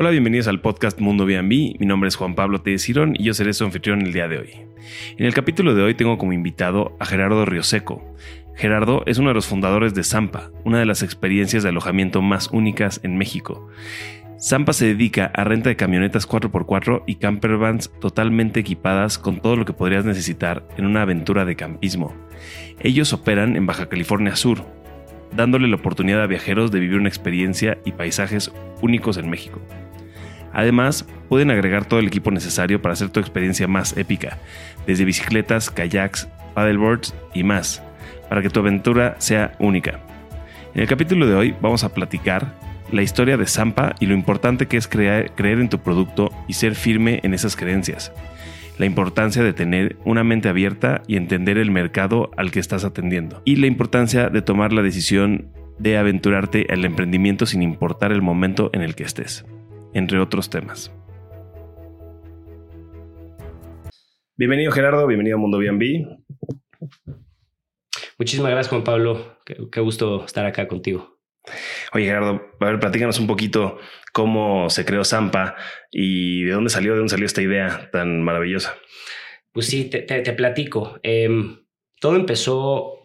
Hola, bienvenidos al podcast Mundo B&B. Mi nombre es Juan Pablo T. Y yo seré su anfitrión el día de hoy. En el capítulo de hoy tengo como invitado a Gerardo Rioseco. Gerardo es uno de los fundadores de Zampa, una de las experiencias de alojamiento más únicas en México. Zampa se dedica a renta de camionetas 4x4 y campervans totalmente equipadas con todo lo que podrías necesitar en una aventura de campismo. Ellos operan en Baja California Sur, dándole la oportunidad a viajeros de vivir una experiencia y paisajes únicos en México. Además, pueden agregar todo el equipo necesario para hacer tu experiencia más épica, desde bicicletas, kayaks, paddleboards y más, para que tu aventura sea única. En el capítulo de hoy vamos a platicar la historia de Zampa y lo importante que es creer, creer en tu producto y ser firme en esas creencias. La importancia de tener una mente abierta y entender el mercado al que estás atendiendo. Y la importancia de tomar la decisión de aventurarte al emprendimiento sin importar el momento en el que estés entre otros temas. Bienvenido Gerardo, bienvenido a Mundo B&B. Muchísimas gracias Juan Pablo, qué, gusto estar acá contigo. Oye Gerardo, a ver, platícanos un poquito cómo se creó Zampa y de dónde salió, de dónde salió esta idea tan maravillosa. Pues sí, te, platico. Em, todo empezó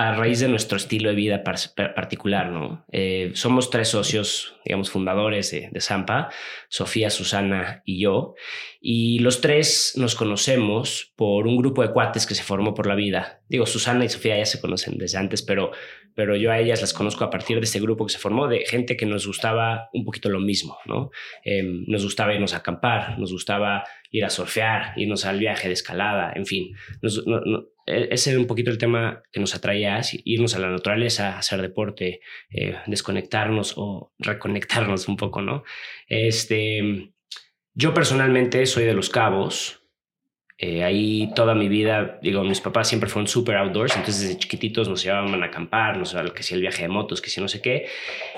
a raíz de nuestro estilo de vida particular, ¿no? Eh, somos tres socios, digamos, fundadores de, de, Zampa, Sofía, Susana y yo, y los tres nos conocemos por un grupo de cuates que se formó por la vida. Digo, Susana y Sofía ya se conocen desde antes, pero, pero yo a ellas las conozco a partir de este grupo que se formó de gente que nos gustaba un poquito lo mismo, ¿no? Em, nos gustaba irnos a acampar, nos gustaba ir a surfear, irnos al viaje de escalada, en fin. E, ese era un poquito el tema que nos atraía, irnos a la naturaleza, hacer deporte, eh, desconectarnos o reconectarnos un poco, ¿no? Este, yo personalmente soy de Los Cabos. Eh, ahí toda mi vida, digo, mis papás siempre fueron super outdoors, entonces desde chiquititos nos llevaban a acampar, nos llevaban que si el viaje de motos, que si no sé qué.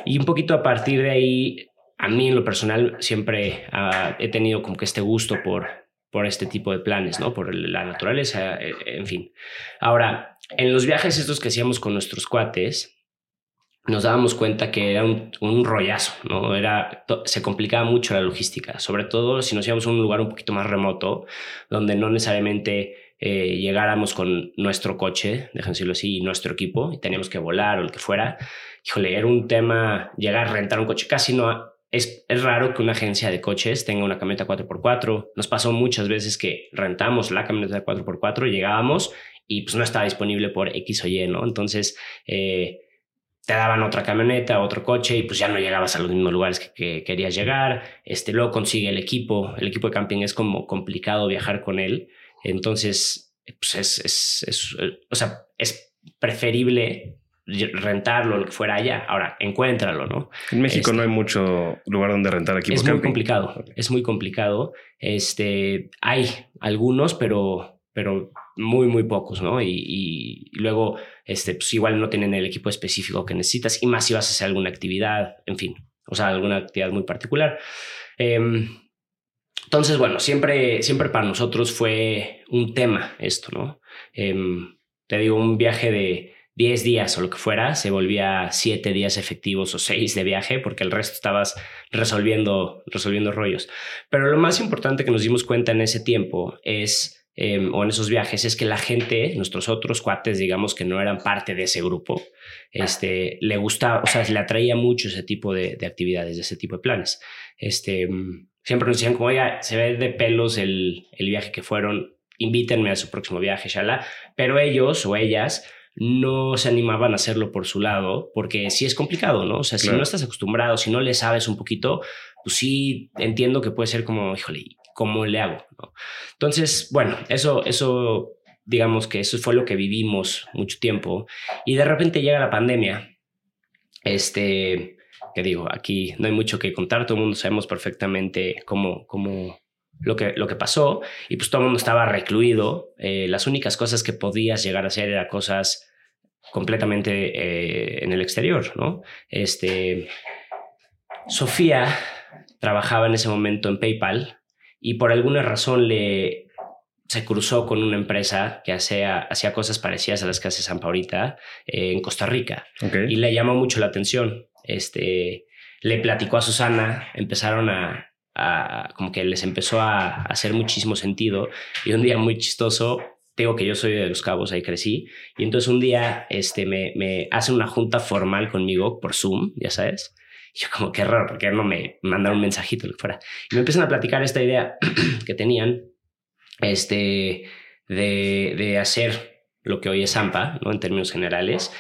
Y un poquito a partir de ahí, a mí en lo personal siempre ah, he tenido como que este gusto por, por este tipo de planes, ¿no? Por la naturaleza, eh, en fin. Ahora, en los viajes estos que hacíamos con nuestros cuates, nos dábamos cuenta que era un, un, rollazo, ¿no? Era, se complicaba mucho la logística, sobre todo si nos íbamos a un lugar un poquito más remoto, donde no necesariamente eh, llegáramos con nuestro coche, déjenme decirlo así, y nuestro equipo, y teníamos que volar o lo que fuera. Híjole, era un tema, llegar a rentar un coche, casi no... Es, es raro que una agencia de coches tenga una camioneta 4x4. Nos pasó muchas veces que rentamos la camioneta 4x4, llegábamos y pues no estaba disponible por X o Y, ¿no? Entonces, eh, te daban otra camioneta, otro coche y pues ya no llegabas a los mismos lugares que, querías llegar. Este, luego consigue el equipo. El equipo de camping es como complicado viajar con él. Entonces, pues es, es, es o sea, es preferible rentarlo, lo que fuera allá. Ahora, encuéntralo, ¿no? En México no hay este, mucho lugar donde rentar equipo Es muy complicado, es muy complicado. Este, hay algunos, pero, pero muy, muy pocos, ¿no? Y, luego, este, pues igual no tienen el equipo específico que necesitas y más si vas a hacer alguna actividad, en fin, o sea, alguna actividad muy particular. Em, entonces, bueno, siempre, siempre para nosotros fue un tema esto, ¿no? Em, te digo, un viaje de 10 días o lo que fuera, se volvía 7 días efectivos o 6 de viaje porque el resto estabas resolviendo, resolviendo rollos. Pero lo más importante que nos dimos cuenta en ese tiempo es Em, o en esos viajes es que la gente, nuestros otros cuates, digamos que no eran parte de ese grupo, este, le gustaba, o sea, le atraía mucho ese tipo de, actividades, de ese tipo de planes. Este, mm, siempre nos decían como, oiga, se ve de pelos el, el viaje que fueron, invítenme a su próximo viaje, shala, pero ellos o ellas no se animaban a hacerlo por su lado, porque sí es complicado, ¿no? O sea, si no estás acostumbrado, si no le sabes un poquito, pues sí entiendo que puede ser como, híjole, ¿cómo le hago? Entonces, bueno, eso, eso, digamos que eso fue lo que vivimos mucho tiempo. Y de repente llega la pandemia. Este, que digo, aquí no hay mucho que contar, todo el mundo sabemos perfectamente cómo, cómo, lo que, lo que pasó y pues todo el mundo estaba recluido. Eh, las únicas cosas que podías llegar a hacer eran cosas completamente eh, en el exterior, ¿no? Este, Sofía trabajaba en ese momento en PayPal y por alguna razón le se cruzó con una empresa que hacía, hacía cosas parecidas a las que hace Zampa ahorita eh, en Costa Rica y le llamó mucho la atención. Este, le platicó a Susana, empezaron a, como que les empezó a, hacer muchísimo sentido. Y un día muy chistoso, tengo que yo soy de Los Cabos, ahí crecí, y entonces un día este, me, me hacen una junta formal conmigo por Zoom, ya sabes, y yo como qué raro, porque no me mandaron un mensajito, lo que fuera, y me empiezan a platicar esta idea que tenían, este, de, de hacer lo que hoy es AMPA, ¿no? En términos generales,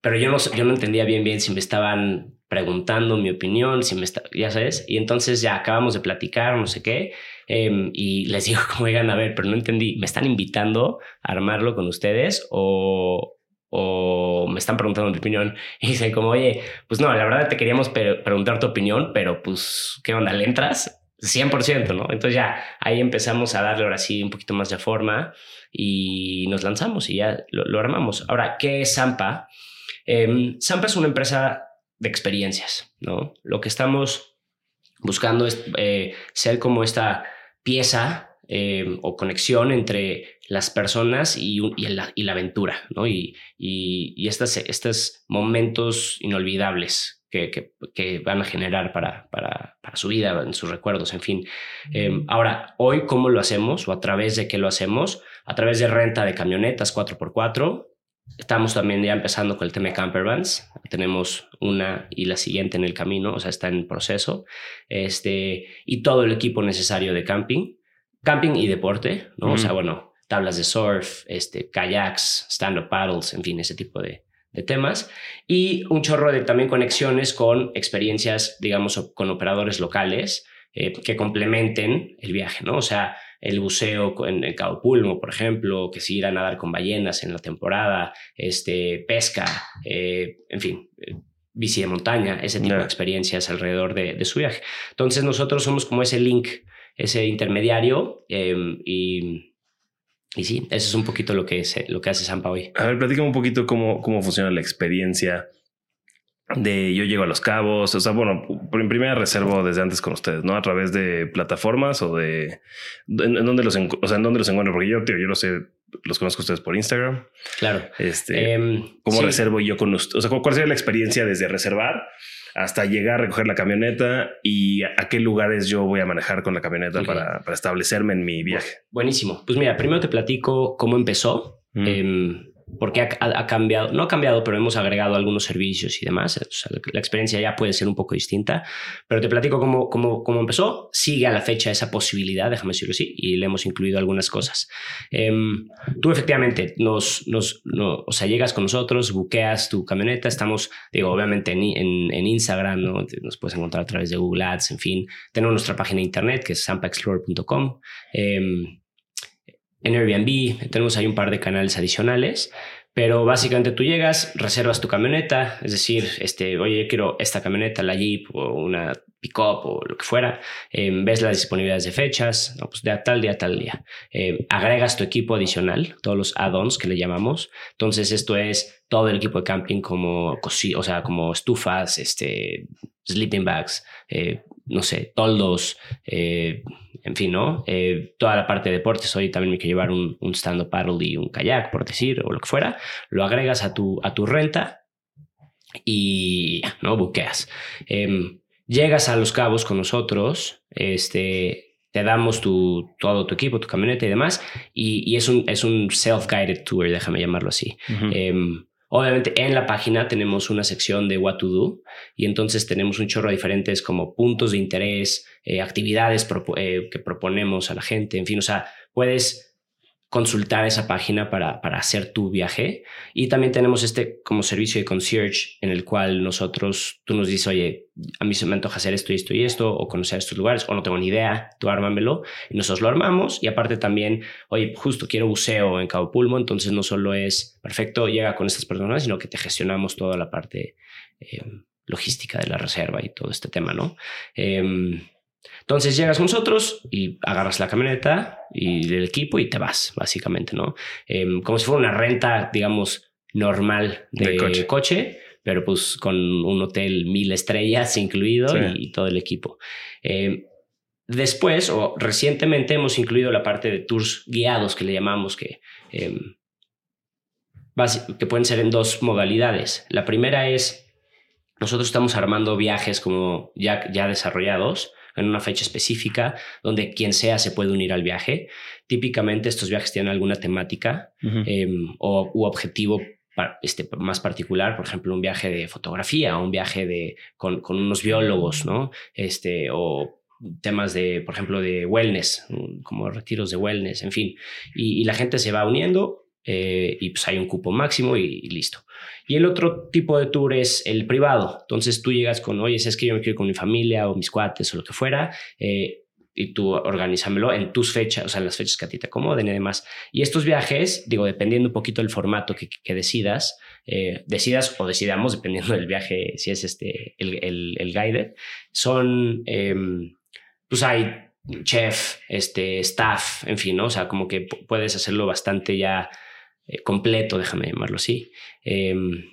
pero yo no, yo no entendía bien bien si me estaban preguntando mi opinión, si me está, ya sabes, y entonces ya acabamos de platicar, no sé qué, em, y les digo como oigan, a ver, pero no entendí, ¿me están invitando a armarlo con ustedes o, o me están preguntando mi opinión? Y dicen como, oye, pues no, la verdad te queríamos preguntar tu opinión, pero pues, ¿qué onda? ¿Le entras? 100%, ¿no? Entonces ya ahí empezamos a darle ahora sí un poquito más de forma y nos lanzamos y ya lo, armamos. Ahora, ¿qué es Zampa? Eh, Zampa es una empresa de experiencias, ¿no? Lo que estamos buscando es eh, ser como esta pieza eh, o conexión entre las personas y, y, la, y la, aventura, ¿no? Y, y, estas, estos momentos inolvidables que, que, que, van a generar para, para, para, su vida, en sus recuerdos, en fin. Eh, ahora, hoy, ¿cómo lo hacemos o a través de qué lo hacemos? A través de renta de camionetas 4x4, Estamos también ya empezando con el tema de campervans. Tenemos una y la siguiente en el camino, o sea, está en proceso. Este, y todo el equipo necesario de camping, camping y deporte, ¿no? O sea, bueno, tablas de surf, este, kayaks, stand-up paddles, en fin, ese tipo de, de temas. Y un chorro de también conexiones con experiencias, digamos, con operadores locales eh, que complementen el viaje, ¿no? O sea, el buceo en el Cabo Pulmo, por ejemplo, que si ir a nadar con ballenas en la temporada, este, pesca, eh, en fin, eh, bici de montaña, ese tipo de experiencias alrededor de, su viaje. Entonces nosotros somos como ese link, ese intermediario em, y... Y sí, eso es un poquito lo que, lo que hace Sampa hoy. A ver, platícame un poquito cómo, cómo funciona la experiencia de yo llego a los cabos, o sea, bueno, en primera reservo desde antes con ustedes, ¿no? A través de plataformas o de en, dónde los, o sea, en dónde los encuentro, porque yo, tío, yo lo sé, los conozco ustedes por Instagram. Claro. Este, em, ¿cómo reservo yo con ustedes? O sea, ¿cuál sería la experiencia desde reservar hasta llegar a recoger la camioneta y a qué lugares yo voy a manejar con la camioneta para, para, establecerme en mi viaje? Buenísimo. Pues mira, primero te platico cómo empezó. Mm porque ha, cambiado, no ha cambiado, pero hemos agregado algunos servicios y demás. la experiencia ya puede ser un poco distinta, pero te platico cómo, cómo, cómo empezó. Sigue a la fecha esa posibilidad, déjame decirlo así, y le hemos incluido algunas cosas. Em, tú efectivamente nos, nos o sea, llegas con nosotros, buqueas tu camioneta, estamos, digo, obviamente en, en, Instagram, ¿no? nos puedes encontrar a través de Google Ads, en fin. Tenemos nuestra página de internet que es sampaexplorer.com. En Airbnb tenemos ahí un par de canales adicionales, pero básicamente tú llegas, reservas tu camioneta, es decir, este, oye, quiero esta camioneta, la Jeep o una pickup o lo que fuera, em, ves las disponibilidades de fechas, pues de tal día a tal día. Em, agregas tu equipo adicional, todos los add-ons que le llamamos. Entonces esto es todo el equipo de camping como, o sea, como estufas, este, sleeping bags, eh, no sé, toldos, eh, en fin, ¿no? Eh, toda la parte de deportes, hoy también me quiero llevar un, un stand-up paddle y un kayak, por decir, o lo que fuera, lo agregas a tu, a tu renta y, ¿no? Buqueas. Em, llegas a Los Cabos con nosotros, este, te damos tu, todo tu equipo, tu camioneta y demás, y, y es un, es un self-guided tour, déjame llamarlo así. Obviamente en la página tenemos una sección de what to do y entonces tenemos un chorro de diferentes como puntos de interés, eh, actividades eh, que proponemos a la gente, en fin, o sea, puedes consultar esa página para, para hacer tu viaje. Y también tenemos este como servicio de concierge en el cual nosotros, tú nos dices, oye, a mí se me antoja hacer esto y esto y esto, o conocer estos lugares, o no tengo ni idea, tú ármamelo. Y nosotros lo armamos. Y aparte también, oye, justo quiero buceo en Cabo Pulmo, entonces no solo es perfecto, llega con estas personas, sino que te gestionamos toda la parte eh, logística de la reserva y todo este tema, ¿no? Em, entonces llegas con nosotros y agarras la camioneta y el equipo y te vas, básicamente, ¿no? Em, como si fuera una renta, digamos, normal de, coche. pero pues con un hotel mil estrellas incluido y, todo el equipo. Em, después, o recientemente, hemos incluido la parte de tours guiados que le llamamos, que, em, que pueden ser en dos modalidades. La primera es nosotros estamos armando viajes como ya, ya desarrollados en una fecha específica donde quien sea se puede unir al viaje. Típicamente estos viajes tienen alguna temática em, o u objetivo este, más particular, por ejemplo, un viaje de fotografía, un viaje de, con, con unos biólogos, ¿no? Este, o temas de, por ejemplo, de wellness, como retiros de wellness, en fin. Y, la gente se va uniendo eh, y pues hay un cupo máximo y, listo. Y el otro tipo de tour es el privado. Entonces tú llegas con, oye, es que yo me quiero ir con mi familia o mis cuates o lo que fuera. Eh, y tú organízamelo en tus fechas, o sea, en las fechas que a ti te acomoden y demás. Y estos viajes, digo, dependiendo un poquito del formato que, decidas, eh, decidas o decidamos, dependiendo del viaje, si es este, el, el, el guided, son, em, pues hay chef, este, staff, en fin, ¿no? O sea, como que puedes hacerlo bastante ya eh, completo, déjame llamarlo así. Em,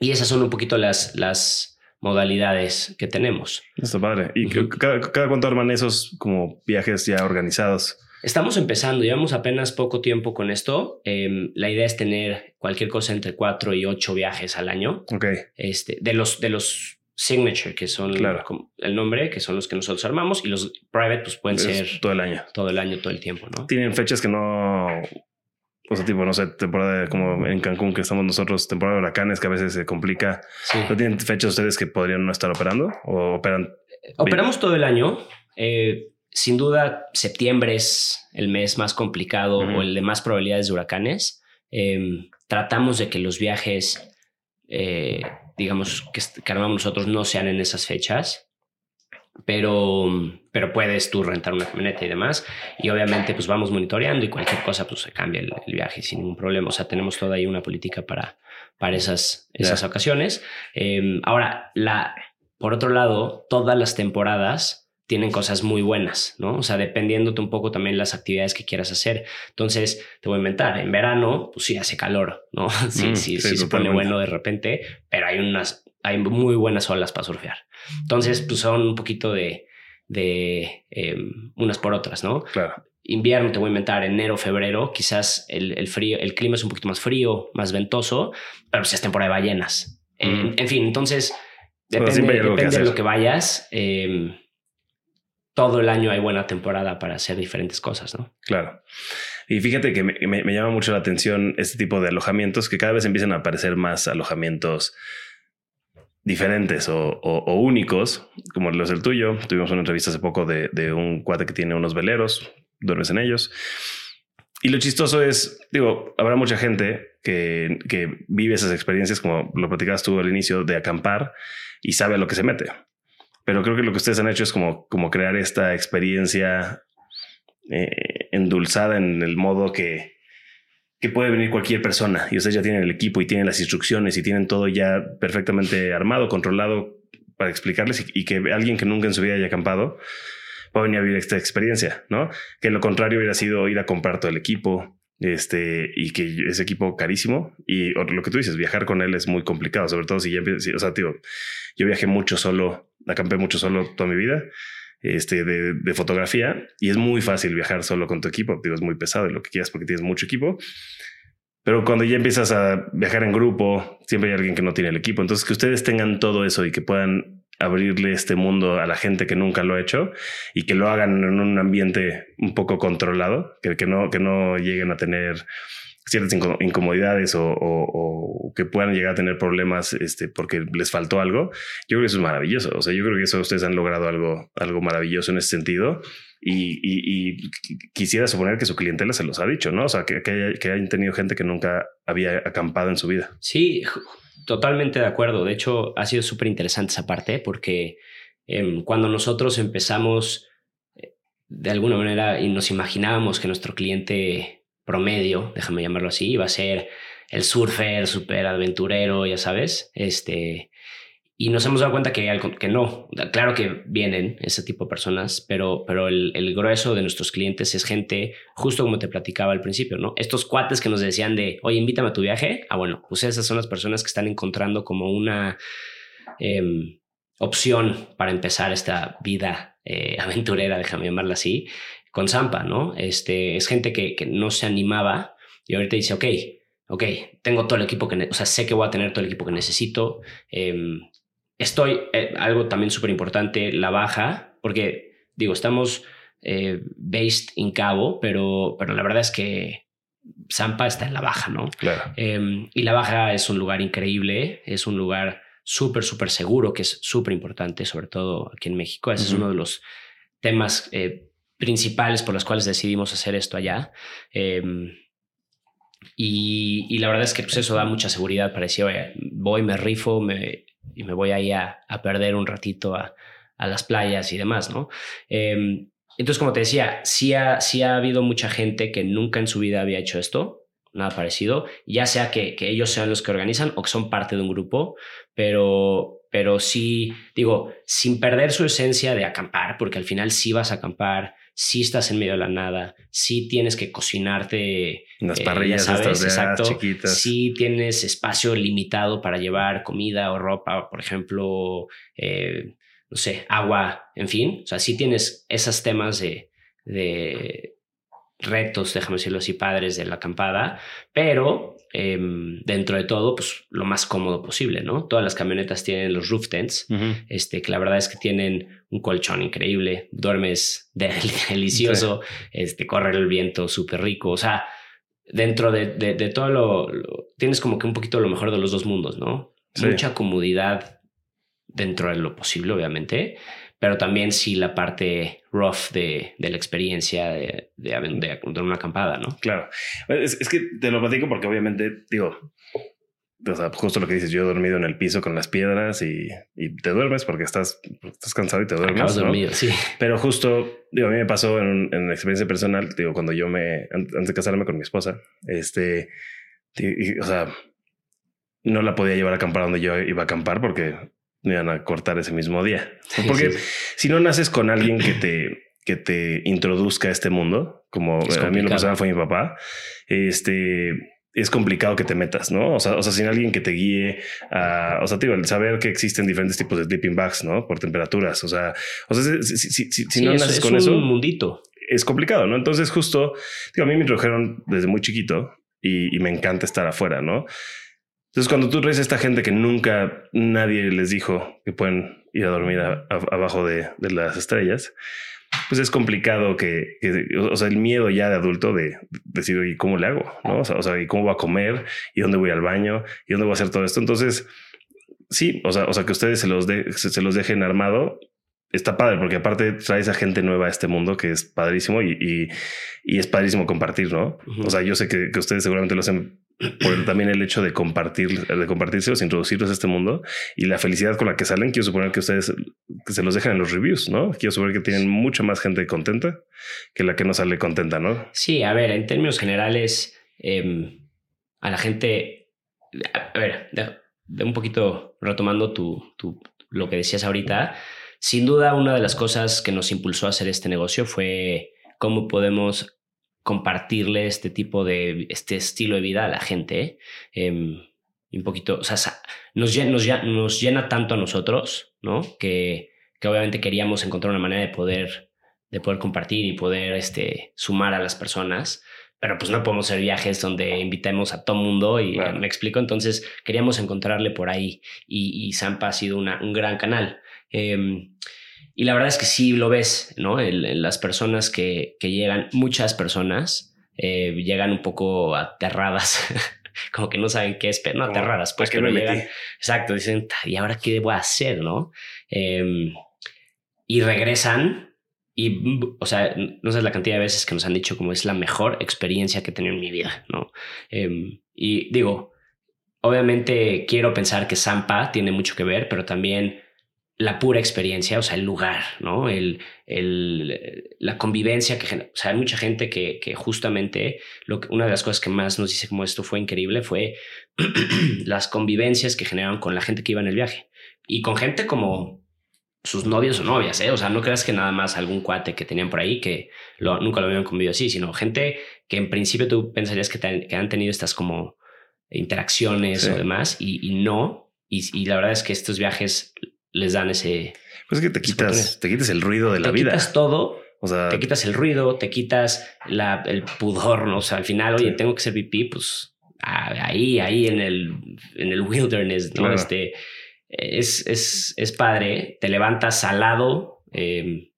y esas son un poquito las, las, modalidades que tenemos. Está padre. ¿Y cada, cuánto arman esos como viajes ya organizados? Estamos empezando, llevamos apenas poco tiempo con esto. Em, la idea es tener cualquier cosa entre cuatro y ocho viajes al año. Ok. Este, de los, de los signature, que son el nombre, que son los que nosotros armamos, y los private, pues pueden ser todo el año. Todo el año, todo el tiempo, ¿no? Tienen fechas que no o sea, tipo, no sé, temporada como en Cancún que estamos nosotros, temporada de huracanes que a veces se complica. ¿No tienen fechas ustedes que podrían no estar operando o operan? Operamos todo el año. Eh, sin duda, septiembre es el mes más complicado o el de más probabilidades de huracanes. Em, tratamos de que los viajes, eh, digamos, que, que armamos nosotros no sean en esas fechas pero, pero puedes tú rentar una camioneta y demás. Y obviamente pues vamos monitoreando y cualquier cosa pues se cambia el, viaje sin ningún problema. O sea, tenemos toda ahí una política para, para esas, esas ocasiones. Em, ahora, la, por otro lado, todas las temporadas tienen cosas muy buenas, ¿no? O sea, dependiéndote un poco también las actividades que quieras hacer. Entonces, te voy a inventar, en verano, pues sí hace calor, ¿no? Sí, mm, sí, sí, se pone bueno de repente, pero hay unas, hay muy buenas olas para surfear. Entonces, pues son un poquito de, de em, unas por otras, ¿no? Claro. Invierno, te voy a inventar, enero, febrero, quizás el, el frío, el clima es un poquito más frío, más ventoso, pero pues es temporada de ballenas. En, mm. fin, entonces, depende, depende de lo que vayas. Eh, todo el año hay buena temporada para hacer diferentes cosas, ¿no? Claro. Y fíjate que me, llama mucho la atención este tipo de alojamientos, que cada vez empiezan a aparecer más alojamientos diferentes o, únicos, como los del tuyo. Tuvimos una entrevista hace poco de, un cuate que tiene unos veleros, duermes en ellos. Y lo chistoso es, digo, habrá mucha gente que, vive esas experiencias, como lo platicabas tú al inicio, de acampar y sabe a lo que se mete. Pero creo que lo que ustedes han hecho es como, como crear esta experiencia eh, endulzada en el modo que, que puede venir cualquier persona y ustedes ya tienen el equipo y tienen las instrucciones y tienen todo ya perfectamente armado, controlado para explicarles y, que alguien que nunca en su vida haya acampado pueda venir a vivir esta experiencia, ¿no? Que lo contrario hubiera sido ir a comprar todo el equipo, este, y que ese equipo carísimo y lo que tú dices, viajar con él es muy complicado, sobre todo si ya empiezas, o sea, tío, yo viajé mucho solo acampé mucho solo toda mi vida este, de, fotografía y es muy fácil viajar solo con tu equipo. Digo, es muy pesado lo que quieras porque tienes mucho equipo. Pero cuando ya empiezas a viajar en grupo, siempre hay alguien que no tiene el equipo. Entonces, que ustedes tengan todo eso y que puedan abrirle este mundo a la gente que nunca lo ha hecho y que lo hagan en un ambiente un poco controlado, que, que, no, que no lleguen a tener ciertas incomodidades o, que puedan llegar a tener problemas este, porque les faltó algo, yo creo que eso es maravilloso. O sea, yo creo que eso ustedes han logrado algo, algo maravilloso en ese sentido. Y, quisiera suponer que su clientela se los ha dicho, ¿no? O sea, que, que, hayan tenido gente que nunca había acampado en su vida. Sí, totalmente de acuerdo. De hecho, ha sido súper interesante esa parte porque em, cuando nosotros empezamos eh, de alguna manera y nos imaginábamos que nuestro cliente promedio, déjame llamarlo así, iba a ser el surfer, super aventurero, ya sabes, este, y nos hemos dado cuenta que, que no, claro que vienen ese tipo de personas, pero, pero el, grueso de nuestros clientes es gente, justo como te platicaba al principio, ¿no? Estos cuates que nos decían de, oye, invítame a tu viaje, ah, bueno, pues esas son las personas que están encontrando como una em, opción para empezar esta vida eh, aventurera, déjame llamarla así, con Zampa, ¿no? Este, es gente que, que no se animaba y ahorita dice, ok, ok, tengo todo el equipo que, o sea, sé que voy a tener todo el equipo que necesito, em, estoy, eh, algo también súper importante, la baja, porque digo, estamos eh, based en Cabo, pero, pero la verdad es que Zampa está en la baja, ¿no? Claro. Em, y la baja es un lugar increíble, es un lugar súper, súper seguro, que es súper importante, sobre todo aquí en México. Ese es uno de los temas eh, principales por los cuales decidimos hacer esto allá. Em, y, la verdad es que pues, eso da mucha seguridad para decir, voy, me rifo me, y me voy ahí a, a perder un ratito a, a, las playas y demás, ¿no? Em, entonces, como te decía, sí ha, sí ha habido mucha gente que nunca en su vida había hecho esto, nada parecido, ya sea que, que ellos sean los que organizan o que son parte de un grupo, pero, pero sí, digo, sin perder su esencia de acampar, porque al final sí vas a acampar, sí estás en medio de la nada, sí tienes que cocinarte. Unas eh, parrillas ¿sabes? Exacto. chiquitas. Sí tienes espacio limitado para llevar comida o ropa, por ejemplo, eh, no sé, agua, en fin. O sea, sí tienes esos temas de, de retos, déjame decirlo así, padres de la acampada, pero em, dentro de todo, pues lo más cómodo posible, ¿no? Todas las camionetas tienen los roof tents, este, que la verdad es que tienen un colchón increíble, duermes delicioso, este, corre el viento súper rico, o sea, dentro de, de, todo lo, tienes como que un poquito lo mejor de los dos mundos, ¿no? Mucha comodidad dentro de lo posible, obviamente, pero también sí la parte rough de, de la experiencia de, de, una acampada, ¿no? Claro. Es, es, que te lo platico porque obviamente, digo, o sea, justo lo que dices, yo he dormido en el piso con las piedras y, y te duermes porque estás, estás cansado y te duermes. Acabas dormido, sí. Pero justo, digo, a mí me pasó en, en experiencia personal, digo, cuando yo me, antes de casarme con mi esposa, este, o sea, no la podía llevar a acampar donde yo iba a acampar porque me iban a cortar ese mismo día. Porque si no naces con alguien que te, que te introduzca a este mundo, como a mí lo que fue mi papá, este es complicado que te metas, ¿no? O sea, o sea, sin alguien que te guíe a, o sea, digo, el saber que existen diferentes tipos de sleeping bags, ¿no? Por temperaturas, o sea, o sea, si, si, si, no naces con eso, un mundito. Es complicado, ¿no? Entonces, justo, digo, a mí me introdujeron desde muy chiquito y, y me encanta estar afuera, ¿no? Entonces, cuando tú traes a esta gente que nunca nadie les dijo que pueden ir a dormir abajo de, las estrellas, pues es complicado que, o sea, el miedo ya de adulto de, decir, ¿y cómo le hago? ¿No? O sea, ¿y cómo voy a comer? ¿Y dónde voy al baño? ¿Y dónde voy a hacer todo esto? Entonces, sí, o sea, o sea que ustedes se los, se, los dejen armado. Está padre porque aparte traes a gente nueva a este mundo que es padrísimo y, y, es padrísimo compartir, ¿no? O sea, yo sé que, que ustedes seguramente lo hacen por también el hecho de compartir, de compartirse, introducirlos a este mundo y la felicidad con la que salen. Quiero suponer que ustedes se los dejan en los reviews, ¿no? Quiero suponer que tienen mucha más gente contenta que la que no sale contenta, ¿no? Sí, a ver, en términos generales, em, a la gente, a ver, de, un poquito retomando tu, tu, lo que decías ahorita, sin duda una de las cosas que nos impulsó a hacer este negocio fue cómo podemos compartirle este tipo de, este estilo de vida a la gente. Em, un poquito, o sea, nos llena, nos, nos llena tanto a nosotros, ¿no? Que, que obviamente queríamos encontrar una manera de poder, de poder compartir y poder este, sumar a las personas pero pues no podemos hacer viajes donde invitemos a todo mundo y me explico. Entonces queríamos encontrarle por ahí y, y Zampa ha sido una, un gran canal. Eh, y la verdad es que sí lo ves, ¿no? En, las personas que, que, llegan, muchas personas eh, llegan un poco aterradas, como que no saben qué es, pero no aterradas, pues que no llegan. Exacto, dicen, ¿y ahora qué debo hacer, no? Em, y regresan y, o sea, no sé la cantidad de veces que nos han dicho como es la mejor experiencia que he tenido en mi vida, ¿no? Em, y digo, obviamente quiero pensar que Zampa tiene mucho que ver, pero también la pura experiencia, o sea, el lugar, ¿no? El, el, la convivencia que O sea, hay mucha gente que, que justamente lo que, una de las cosas que más nos dice como esto fue increíble fue las convivencias que generaron con la gente que iba en el viaje y con gente como sus novios o novias, ¿eh? O sea, no creas que nada más algún cuate que tenían por ahí que lo, nunca lo habían convivido así, sino gente que en principio tú pensarías que, que han tenido estas como interacciones o demás y, y no. Y, y la verdad es que estos viajes les dan ese. Pues es que te quitas, te quitas el ruido de la vida. Te quitas todo. O sea, te quitas el ruido, te quitas la, el pudor, ¿no? O sea, al final, oye, tengo que ser pipí, pues ahí, ahí en el, en el wilderness, ¿no? Este, es, es, es padre, te levantas salado. Eh,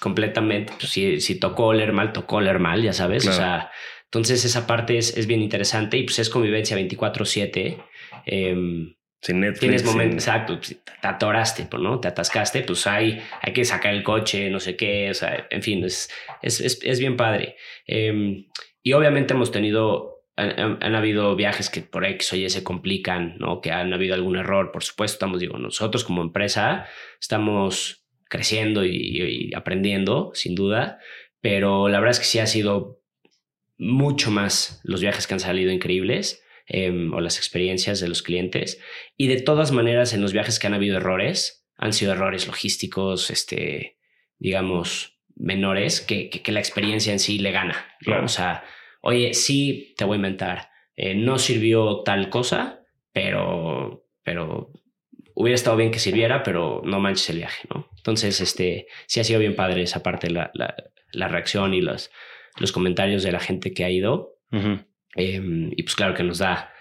completamente, pues, si, si tocó oler mal, tocó oler mal, ya sabes, o sea, entonces esa parte es, es, bien interesante y pues es convivencia 24/7. Eh, sin Netflix. Tienes momentos, exacto, pues, te atoraste, pues, ¿no? Te atascaste, pues hay, hay que sacar el coche, no sé qué, o sea, en fin, es, es, es, es bien padre. Eh, y obviamente hemos tenido, han, han, habido viajes que por X o Y se complican, ¿no? Que han habido algún error, por supuesto, estamos, digo, nosotros como empresa estamos creciendo y, y aprendiendo, sin duda, pero la verdad es que sí ha sido mucho más los viajes que han salido increíbles eh, o las experiencias de los clientes. Y de todas maneras, en los viajes que han habido errores, han sido errores logísticos, este, digamos, menores, que, que, que la experiencia en sí le gana. Claro. O sea, oye, sí, te voy a inventar, eh, no sirvió tal cosa, pero, pero hubiera estado bien que sirviera, pero no manches el viaje, ¿no? Entonces, este, sí ha sido bien padre esa parte, la, la, la reacción y los, los comentarios de la gente que ha ido. Uh -huh. Eh, y pues claro que nos da,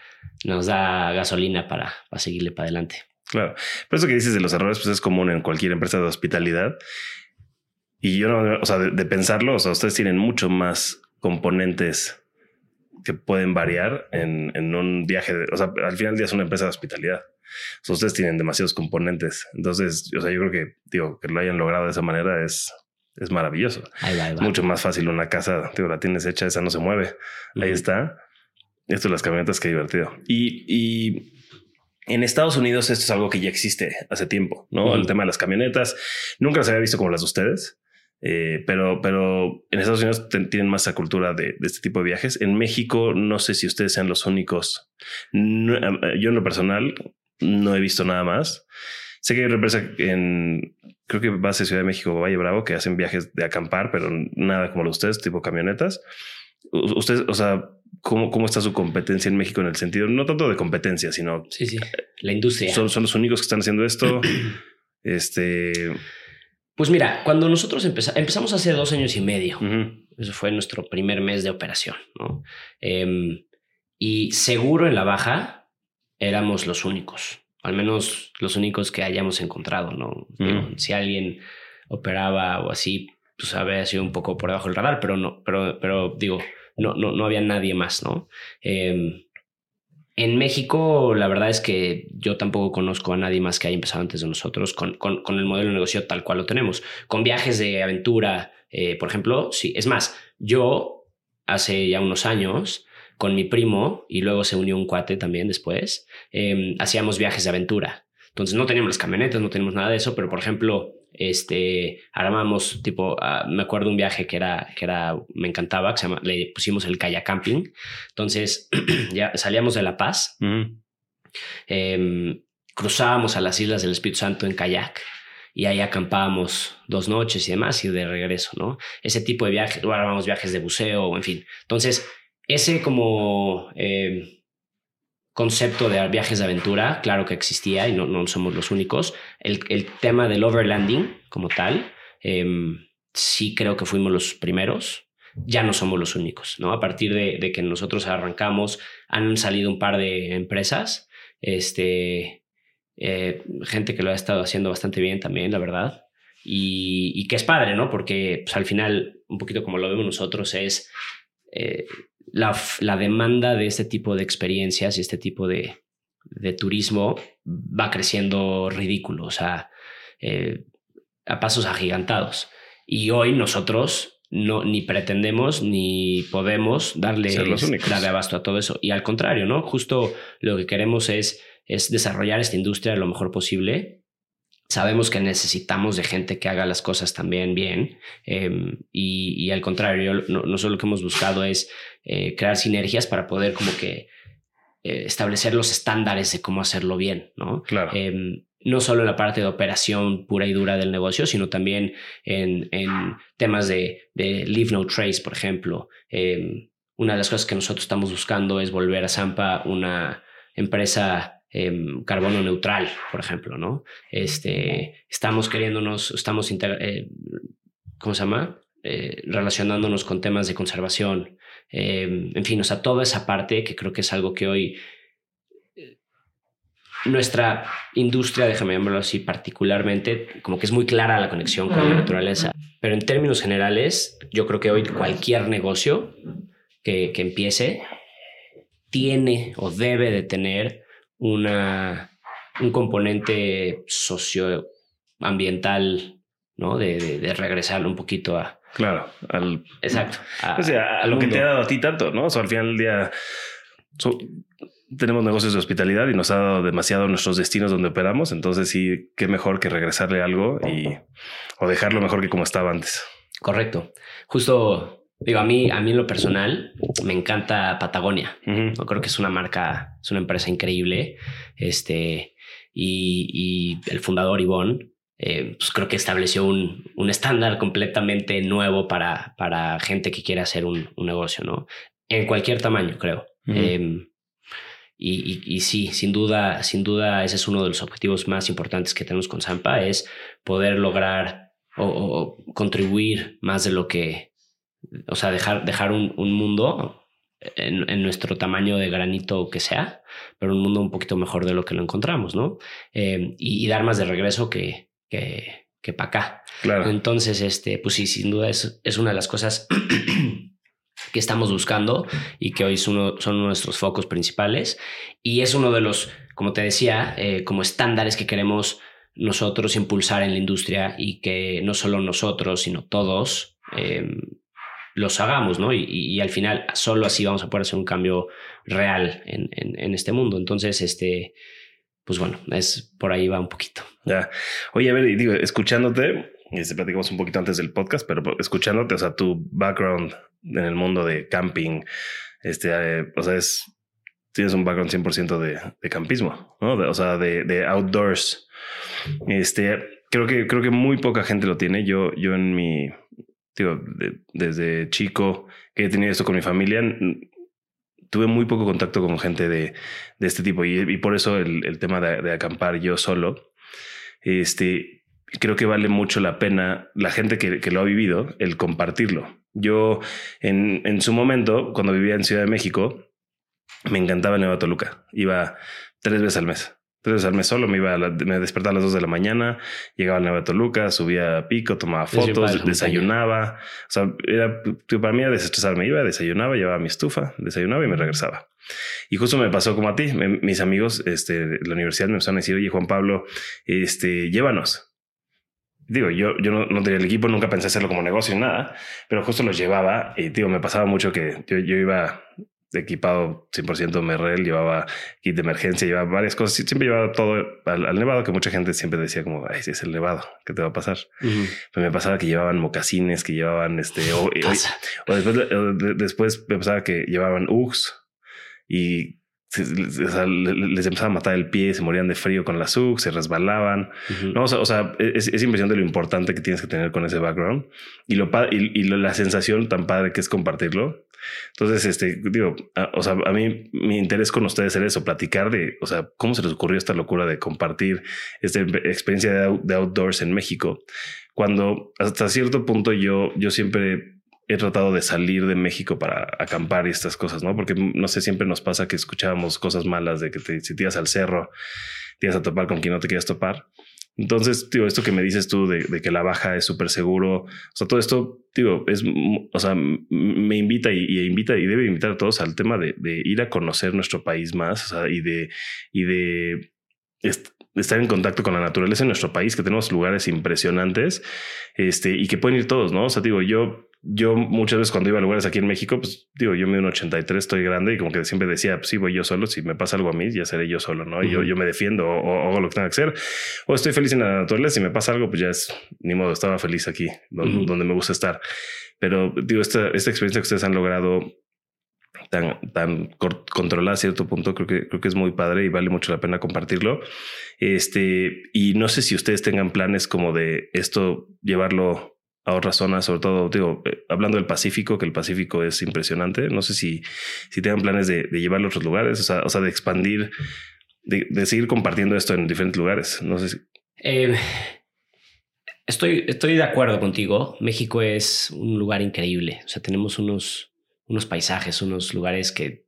nos da gasolina para, para seguirle para adelante. Claro. Pero eso que dices de los errores, pues es común en cualquier empresa de hospitalidad. Y yo no, o sea, de, de pensarlo, o sea, ustedes tienen mucho más componentes que pueden variar en, en un viaje. De, o sea, al final del día es una empresa de hospitalidad. O sea, ustedes tienen demasiados componentes. Entonces, o sea, yo creo que, digo, que lo hayan logrado de esa manera es, es maravilloso. Ahí va, ahí va. Mucho más fácil una casa, digo, la tienes hecha, esa no se mueve. Ahí está. Esto de las camionetas, qué divertido. Y, y en Estados Unidos esto es algo que ya existe hace tiempo, ¿no? Uh -huh. El tema de las camionetas. Nunca las había visto como las de ustedes. Eh, pero, pero en Estados Unidos tienen más esa cultura de, de, este tipo de viajes. En México, no sé si ustedes sean los únicos. No, yo en lo personal no he visto nada más. Sé que hay una empresa en, creo que base Ciudad de México, Valle Bravo, que hacen viajes de acampar, pero nada como los ustedes, tipo camionetas. Ustedes, o sea, ¿cómo, ¿cómo está su competencia en México en el sentido, no tanto de competencia, sino... Sí, sí, la industria. Son, son los únicos que están haciendo esto. este... Pues mira, cuando nosotros empezamos, empezamos hace dos años y medio, uh -huh. eso fue nuestro primer mes de operación, ¿no? Eh, y seguro en la baja éramos los únicos, al menos los únicos que hayamos encontrado, ¿no? Uh -huh. Si alguien operaba o así, pues había sido un poco por debajo del radar, pero no, pero, pero digo, no, no, no había nadie más, ¿no? Eh, en México, la verdad es que yo tampoco conozco a nadie más que haya empezado antes de nosotros con, con, el modelo de negocio tal cual lo tenemos. Con viajes de aventura, eh, por ejemplo, sí. Es más, yo hace ya unos años, con mi primo, y luego se unió un cuate también después, eh, hacíamos viajes de aventura. Entonces no teníamos las camionetas, no teníamos nada de eso, pero por ejemplo, este, armamos tipo, uh, me acuerdo un viaje que era, que era, me encantaba, que se llama, le pusimos el kayak camping. Entonces ya salíamos de La Paz, uh -huh. eh, cruzábamos a las Islas del Espíritu Santo en kayak y ahí acampábamos dos noches y demás y de regreso, ¿no? Ese tipo de viajes, luego armamos viajes de buceo, en fin. Entonces, ese como... Eh, concepto de viajes de aventura, claro que existía y no, no somos los únicos. El, el, tema del overlanding como tal, eh, sí creo que fuimos los primeros, ya no somos los únicos, ¿no? A partir de, de, que nosotros arrancamos, han salido un par de empresas, este, eh, gente que lo ha estado haciendo bastante bien también, la verdad. Y, que es padre, ¿no? Porque pues, al final, un poquito como lo vemos nosotros, es... Eh, la, la, demanda de este tipo de experiencias y este tipo de, de turismo va creciendo ridículo, o sea, eh, a pasos agigantados. Y hoy nosotros no, ni pretendemos ni podemos darle, darle abasto a todo eso. Y al contrario, ¿no? Justo lo que queremos es, es desarrollar esta industria lo mejor posible sabemos que necesitamos de gente que haga las cosas también bien eh, y, y, al contrario, no, nosotros lo que hemos buscado es eh, crear sinergias para poder como que eh, establecer los estándares de cómo hacerlo bien, ¿no? Claro. no solo en la parte de operación pura y dura del negocio, sino también en, en temas de, de, leave no trace, por ejemplo. una de las cosas que nosotros estamos buscando es volver a Zampa una empresa eh, carbono neutral, por ejemplo, ¿no? Este, estamos queriéndonos, estamos, eh, ¿cómo se llama? Eh, relacionándonos con temas de conservación, en fin, o sea, toda esa parte que creo que es algo que hoy nuestra industria, déjame llamarlo así particularmente, como que es muy clara la conexión con la naturaleza. Pero en términos generales, yo creo que hoy cualquier negocio que, que empiece tiene o debe de tener una, un componente socioambiental, ¿no? De, de, regresar un poquito a... Claro, al... Exacto. A, o sea, a lo que te ha dado a ti tanto, ¿no? O sea, al final del día tenemos negocios de hospitalidad y nos ha dado demasiado nuestros destinos donde operamos. Entonces sí, qué mejor que regresarle algo y o dejarlo mejor que como estaba antes. Correcto. Justo digo, a mí, a mí en lo personal me encanta Patagonia. Yo creo que es una marca, es una empresa increíble. Este, y, el fundador Ivonne, eh, pues creo que estableció un, un, estándar completamente nuevo para, para gente que quiere hacer un, un negocio, ¿no? En cualquier tamaño, creo. Em, y, y, sí, sin duda, sin duda, ese es uno de los objetivos más importantes que tenemos con Zampa, es poder lograr o, contribuir más de lo que, o sea, dejar, dejar un, un mundo en, en, nuestro tamaño de granito que sea, pero un mundo un poquito mejor de lo que lo encontramos, ¿no? Em, y, dar más de regreso que, que, que para acá. Claro. Entonces, este, pues sí, sin duda es, es una de las cosas que estamos buscando y que hoy son uno, son nuestros focos principales. Y es uno de los, como te decía, eh, como estándares que queremos nosotros impulsar en la industria y que no solo nosotros, sino todos em, los hagamos, ¿no? Y, al final solo así vamos a poder hacer un cambio real en, este mundo. Entonces, este, pues bueno, es por ahí va un poquito. Ya. Oye, a ver, digo, escuchándote, y se platicamos un poquito antes del podcast, pero escuchándote, o sea, tu background en el mundo de camping, este, eh, o sea, es, tienes un background 100% de, de campismo, ¿no? o sea, de, de, outdoors. Este, creo que, creo que muy poca gente lo tiene. Yo, yo en mi, digo, desde chico que he tenido esto con mi familia, tuve muy poco contacto con gente de, de este tipo y, y, por eso el, tema de, de, acampar yo solo. Este, creo que vale mucho la pena la gente que, que lo ha vivido, el compartirlo. Yo en, en, su momento, cuando vivía en Ciudad de México, me encantaba Nueva Toluca. Iba tres veces al mes. Al mes solo, me iba me despertaba a las dos de la mañana, llegaba a Nueva Toluca, subía a pico, tomaba fotos, desayunaba. O sea, era para mí era desestresarme. Iba, desayunaba, llevaba mi estufa, desayunaba y me regresaba. Y justo me pasó como a ti. mis amigos este, de la universidad me empezaron a decir, oye, Juan Pablo, este, llévanos digo, yo, yo no, no, tenía el equipo, nunca pensé hacerlo como negocio ni nada, pero justo los llevaba y digo, me pasaba mucho que yo, yo iba equipado 100% Merrell, llevaba kit de emergencia, llevaba varias cosas, siempre llevaba todo al, nevado, que mucha gente siempre decía como, ay, si es el nevado, ¿qué te va a pasar? Pero me pasaba que llevaban mocasines, que llevaban este, o, o después, después me pasaba que llevaban UGS y les empezaba a matar el pie, se morían de frío con la SUG, se resbalaban. no, o sea, es, es, impresionante lo importante que tienes que tener con ese background y, lo, y, y la sensación tan padre que es compartirlo. Entonces, este, digo, o sea, a mí mi interés con ustedes era eso, platicar de, o sea, cómo se les ocurrió esta locura de compartir esta experiencia de, outdoors en México. Cuando hasta cierto punto yo, yo siempre he tratado de salir de México para acampar y estas cosas, ¿no? Porque no sé, siempre nos pasa que escuchábamos cosas malas de que te, si te ibas al cerro, te ibas a topar con quien no te quieras topar. Entonces, digo, esto que me dices tú de, de que la baja es súper seguro, o sea, todo esto, digo, es, o sea, me invita y, y, invita y debe invitar a todos al tema de, de ir a conocer nuestro país más, o sea, y de, y de estar en contacto con la naturaleza en nuestro país, que tenemos lugares impresionantes, este, y que pueden ir todos, ¿no? O sea, digo, yo yo muchas veces cuando iba a lugares aquí en México, pues digo, yo me un 83, estoy grande y como que siempre decía, pues sí, voy yo solo, si me pasa algo a mí, ya seré yo solo, ¿no? Y yo, yo me defiendo o, hago lo que tenga que hacer, o estoy feliz en la naturaleza, si me pasa algo, pues ya es, ni modo, estaba feliz aquí, donde, donde me gusta estar. Pero digo, esta, esta experiencia que ustedes han logrado tan, tan controlada a cierto punto, creo que, creo que es muy padre y vale mucho la pena compartirlo. Este, y no sé si ustedes tengan planes como de esto, llevarlo a otras zonas, sobre todo, digo, eh, hablando del Pacífico, que el Pacífico es impresionante. No sé si, si tengan planes de, llevarlo a otros lugares, o sea, o sea de expandir, de, de, seguir compartiendo esto en diferentes lugares. No sé si. Eh, estoy, estoy de acuerdo contigo. México es un lugar increíble. O sea, tenemos unos, unos paisajes, unos lugares que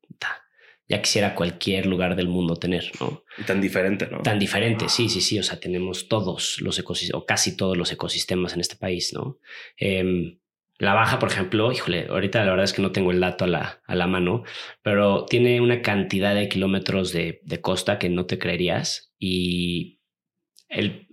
ya quisiera cualquier lugar del mundo tener, ¿no? Y tan diferente, ¿no? Tan diferente, sí, sí, sí. O sea, tenemos todos los ecosistemas, o casi todos los ecosistemas en este país, ¿no? Em, la Baja, por ejemplo, híjole, ahorita la verdad es que no tengo el dato a la, a la mano, pero tiene una cantidad de kilómetros de, de costa que no te creerías y el,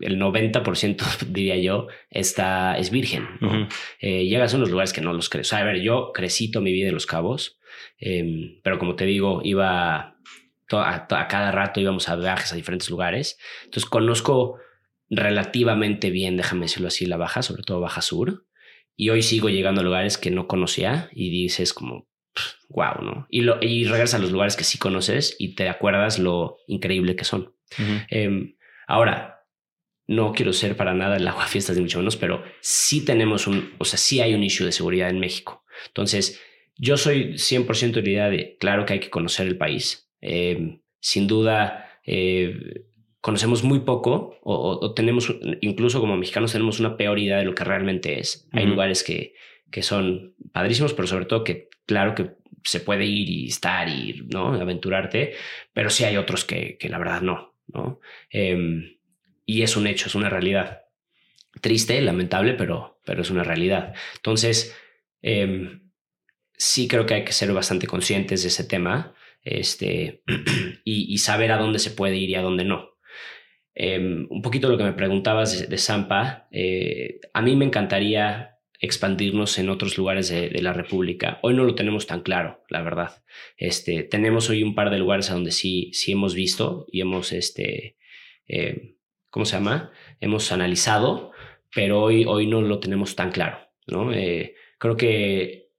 el 90% diría yo está, es virgen. ¿no? Eh, llegas a unos lugares que no los crees. O sea, a ver, yo crecí toda mi vida en Los Cabos, eh, pero como te digo, iba a, a, cada rato íbamos a viajes a diferentes lugares. Entonces conozco relativamente bien, déjame decirlo así, la Baja, sobre todo Baja Sur. Y hoy sigo llegando a lugares que no conocía y dices como, wow, ¿no? Y, lo, y regresas a los lugares que sí conoces y te acuerdas lo increíble que son. Uh -huh. eh, ahora, no quiero ser para nada el agua fiestas de mucho menos, pero sí tenemos un, o sea, sí hay un issue de seguridad en México. Entonces, yo soy 100% de la idea de, claro que hay que conocer el país. Eh, sin duda, eh, conocemos muy poco o, o, tenemos, incluso como mexicanos, tenemos una peor idea de lo que realmente es. Uh -huh. Hay lugares que, que son padrísimos, pero sobre todo que, claro que se puede ir y estar y ¿no? aventurarte, pero sí hay otros que, que la verdad no. ¿no? Eh, y es un hecho, es una realidad. Triste, lamentable, pero, pero es una realidad. Entonces, eh, sí creo que hay que ser bastante conscientes de ese tema este, y, saber a dónde se puede ir y a dónde no. Eh, un poquito lo que me preguntabas de, de Zampa, eh, a mí me encantaría expandirnos en otros lugares de, la República. Hoy no lo tenemos tan claro, la verdad. Este, tenemos hoy un par de lugares a donde sí, sí hemos visto y hemos este, eh, ¿cómo se llama? Hemos analizado, pero hoy, hoy no lo tenemos tan claro, ¿no? Eh, creo que...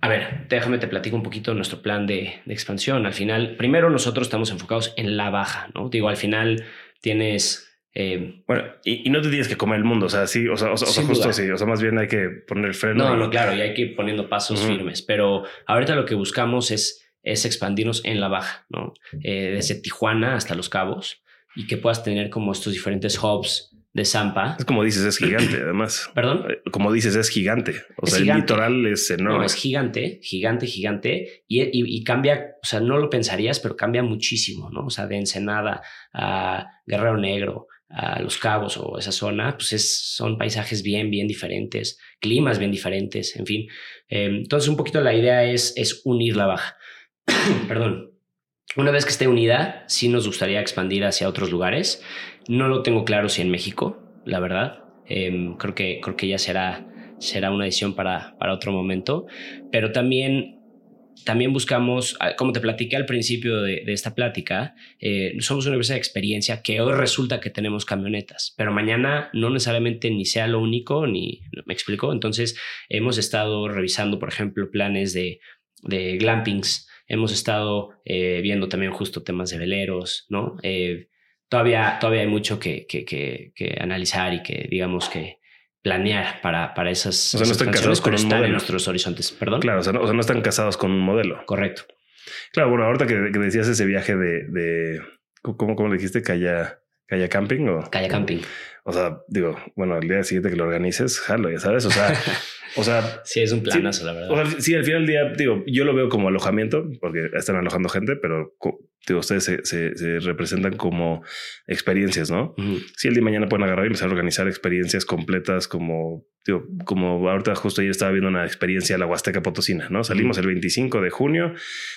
A ver, déjame te platico un poquito nuestro plan de, de, expansión. Al final, primero nosotros estamos enfocados en la baja, ¿no? Digo, al final tienes... Eh, bueno, y, y, no te tienes que comer el mundo, o sea, sí, o sea, o, o sea justo así, o sea, más bien hay que poner el freno. No, no, claro, y hay que ir poniendo pasos uh -huh. firmes, pero ahorita lo que buscamos es es expandirnos en la baja, ¿no? Eh, desde Tijuana hasta Los Cabos y que puedas tener como estos diferentes hubs de Zampa. Es como dices, es gigante, además. ¿Perdón? Como dices, es gigante. O es sea, gigante. el litoral es enorme. No, es gigante, gigante, gigante. Y, y, y, cambia, o sea, no lo pensarías, pero cambia muchísimo, ¿no? O sea, de Ensenada a Guerrero Negro, a Los Cabos o esa zona, pues es, son paisajes bien, bien diferentes, climas bien diferentes, en fin. Eh, entonces, un poquito la idea es, es unir la baja. perdón, una vez que esté unida, sí nos gustaría expandir hacia otros lugares. No lo tengo claro si en México, la verdad. Eh, creo, que, creo que ya será, será una decisión para, para otro momento. Pero también, también buscamos, ah, como te platiqué al principio de, de esta plática, eh, somos una empresa de experiencia que hoy resulta que tenemos camionetas, pero mañana no necesariamente ni sea lo único, ni me explico. Entonces, hemos estado revisando, por ejemplo, planes de, de glampings Hemos estado eh, viendo también justo temas de veleros, ¿no? Eh, todavía, todavía hay mucho que, que, que, que, analizar y que, digamos, que planear para, para esas, o sea, no están casados con un modelo. en nuestros horizontes. Perdón. Claro, o sea, no, o sea, no están casados con un modelo. Correcto. Claro, bueno, ahorita que, decías ese viaje de, de ¿cómo, cómo le dijiste? Calla, Calla Camping o Calla Camping. O sea, digo, bueno, el día siguiente que lo organices, jalo, ya sabes. O sea, o sea, sí, es un planazo, sí, la verdad. O sea, sí, al final del día, digo, yo lo veo como alojamiento, porque están alojando gente, pero digo, ustedes se, se, se, representan como experiencias, ¿no? Uh -huh. Si el día de mañana pueden agarrar y empezar a organizar experiencias completas como, digo, como ahorita justo ayer estaba viendo una experiencia en la Huasteca Potosina, ¿no? Salimos uh -huh. el 25 de junio,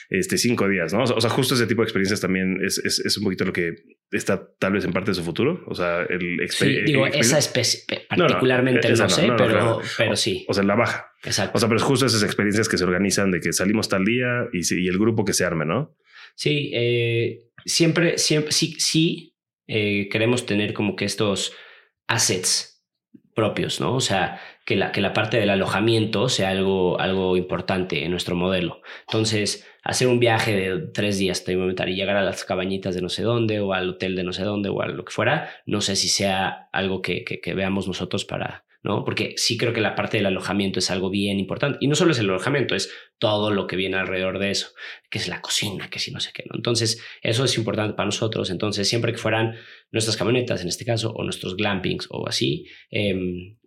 este, cinco días, ¿no? O sea, justo ese tipo de experiencias también es, es, es un poquito lo que está tal vez en parte de su futuro. O sea, el sí, digo, el esa especie particularmente no, no, no sé, pero, claro. pero sí. O sea, la baja. Exacto. O sea, pero es justo esas experiencias que se organizan de que salimos tal día y, y el grupo que se arme, ¿no? Sí, eh, siempre, siempre, sí, sí eh, queremos tener como que estos assets propios, ¿no? O sea, que la, que la parte del alojamiento sea algo, algo importante en nuestro modelo. Entonces, hacer un viaje de tres días te y llegar a las cabañitas de no sé dónde o al hotel de no sé dónde o a lo que fuera, no sé si sea algo que, que, que veamos nosotros para, ¿no? Porque sí creo que la parte del alojamiento es algo bien importante. Y no solo es el alojamiento, es todo lo que viene alrededor de eso, que es la cocina, que si no sé qué, ¿no? Entonces, eso es importante para nosotros. Entonces, siempre que fueran nuestras camionetas, en este caso, o nuestros glampings o así, eh,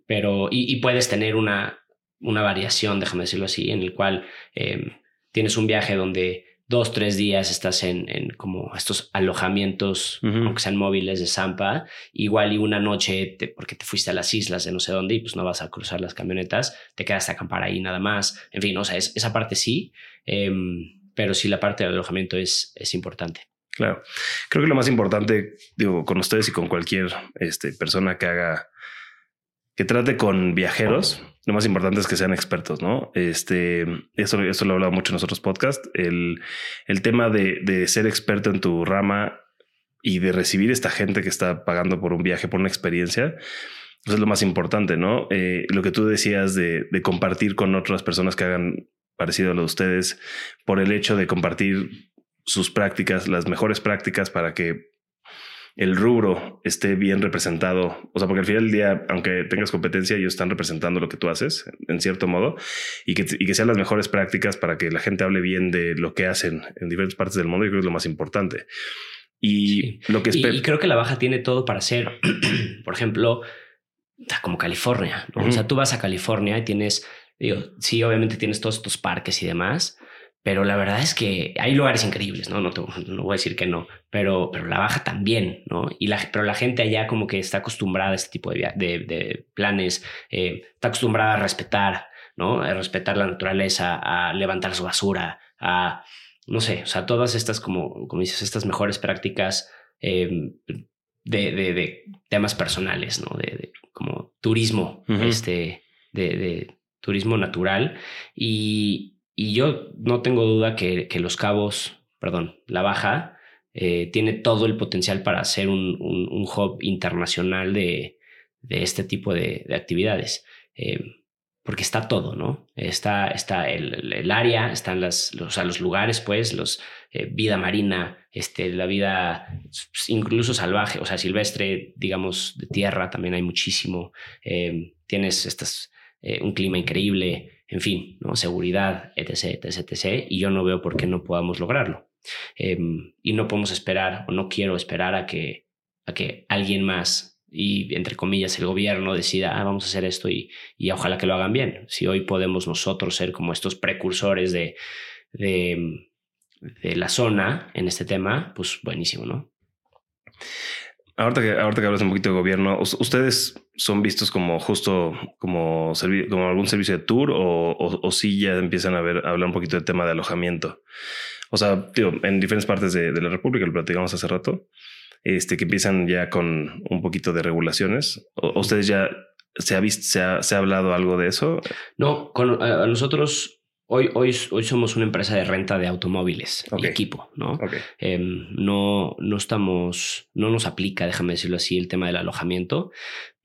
pero, y, y, puedes tener una, una variación, déjame decirlo así, en el cual em, tienes un viaje donde dos, tres días estás en, en como estos alojamientos, aunque sean móviles de Zampa, igual y una noche, porque te fuiste a las islas de no sé dónde y pues no vas a cruzar las camionetas, te quedas a acampar ahí nada más. En fin, o sea, esa parte sí, em, pero sí la parte del alojamiento es, es importante. Claro. Creo que lo más importante, digo, con ustedes y con cualquier este, persona que haga, que trate con viajeros, lo más importante es que sean expertos, ¿no? Este, eso, eso lo hablado mucho en nosotros podcast. El, el tema de, de, ser experto en tu rama y de recibir esta gente que está pagando por un viaje, por una experiencia, eso es lo más importante, ¿no? Eh, lo que tú decías de, de compartir con otras personas que hagan parecido a lo de ustedes, por el hecho de compartir sus prácticas, las mejores prácticas para que el rubro esté bien representado. O sea, porque al final del día, aunque tengas competencia, ellos están representando lo que tú haces, en cierto modo, y que, y que sean las mejores prácticas para que la gente hable bien de lo que hacen en diferentes partes del mundo. Yo creo que es lo más importante. Y lo que y, creo que la baja tiene todo para ser, por ejemplo, como California. O sea, tú vas a California y tienes, digo, sí, obviamente tienes todos estos parques y demás, pero la verdad es que hay lugares increíbles, ¿no? No, no voy a decir que no, pero, pero la baja también, ¿no? Y la, pero la gente allá como que está acostumbrada a este tipo de, de, planes, eh, está acostumbrada a respetar, ¿no? A respetar la naturaleza, a levantar su basura, a, no sé, o sea, todas estas, como, como dices, estas mejores prácticas eh, de, de, temas personales, ¿no? De, como turismo, este, de turismo natural y y yo no tengo duda que, que Los Cabos, perdón, La Baja, eh, tiene todo el potencial para ser un, un, hub internacional de, de, este tipo de, de actividades. Eh, porque está todo, ¿no? Está, está el, área, están las, los, los lugares, pues, los eh, vida marina, este, la vida incluso salvaje, o sea, silvestre, digamos, de tierra, también hay muchísimo. tienes estas, un clima increíble en fin, ¿no? seguridad, etc., etc., etc., y yo no veo por qué no podamos lograrlo. Em, y no podemos esperar, o no quiero esperar a que, a que alguien más, y entre comillas el gobierno, decida, ah, vamos a hacer esto y, y ojalá que lo hagan bien. Si hoy podemos nosotros ser como estos precursores de, de, de la zona en este tema, pues buenísimo, ¿no? Ahorita que, ahorita que hablas un poquito de gobierno, ¿ustedes son vistos como justo como, como algún servicio de tour o, o, sí ya empiezan a, ver, hablar un poquito del tema de alojamiento? O sea, tío, en diferentes partes de, la República, lo platicamos hace rato, este, que empiezan ya con un poquito de regulaciones. ¿O, ¿Ustedes ya se ha visto, se ha, se ha hablado algo de eso? No, con a nosotros Hoy, hoy, hoy somos una empresa de renta de automóviles y equipo, ¿no? Em, no, no estamos, no nos aplica, déjame decirlo así, el tema del alojamiento.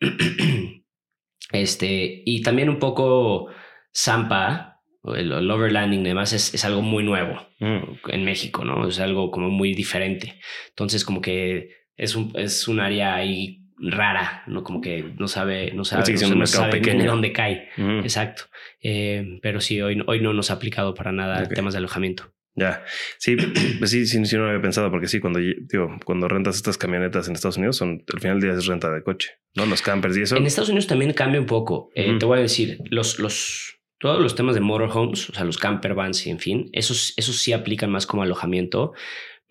este, y también un poco Zampa, el, overlanding además es, es, algo muy nuevo mm. en México, ¿no? Es algo como muy diferente. Entonces, como que es un, es un área ahí rara, ¿no? Como que no sabe, no sabe, no, sabe de dónde cae. Exacto. Eh, pero sí, hoy, hoy no nos ha aplicado para nada temas de alojamiento. Ya, sí, pues sí, sí, sí, no había pensado, porque sí, cuando, digo, cuando rentas estas camionetas en Estados Unidos, son, al final del día es renta de coche, ¿no? Los campers y eso. En Estados Unidos también cambia un poco. Eh, te voy a decir, los, los, todos los temas de motorhomes, o sea, los camper vans y en fin, esos, esos sí aplican más como alojamiento.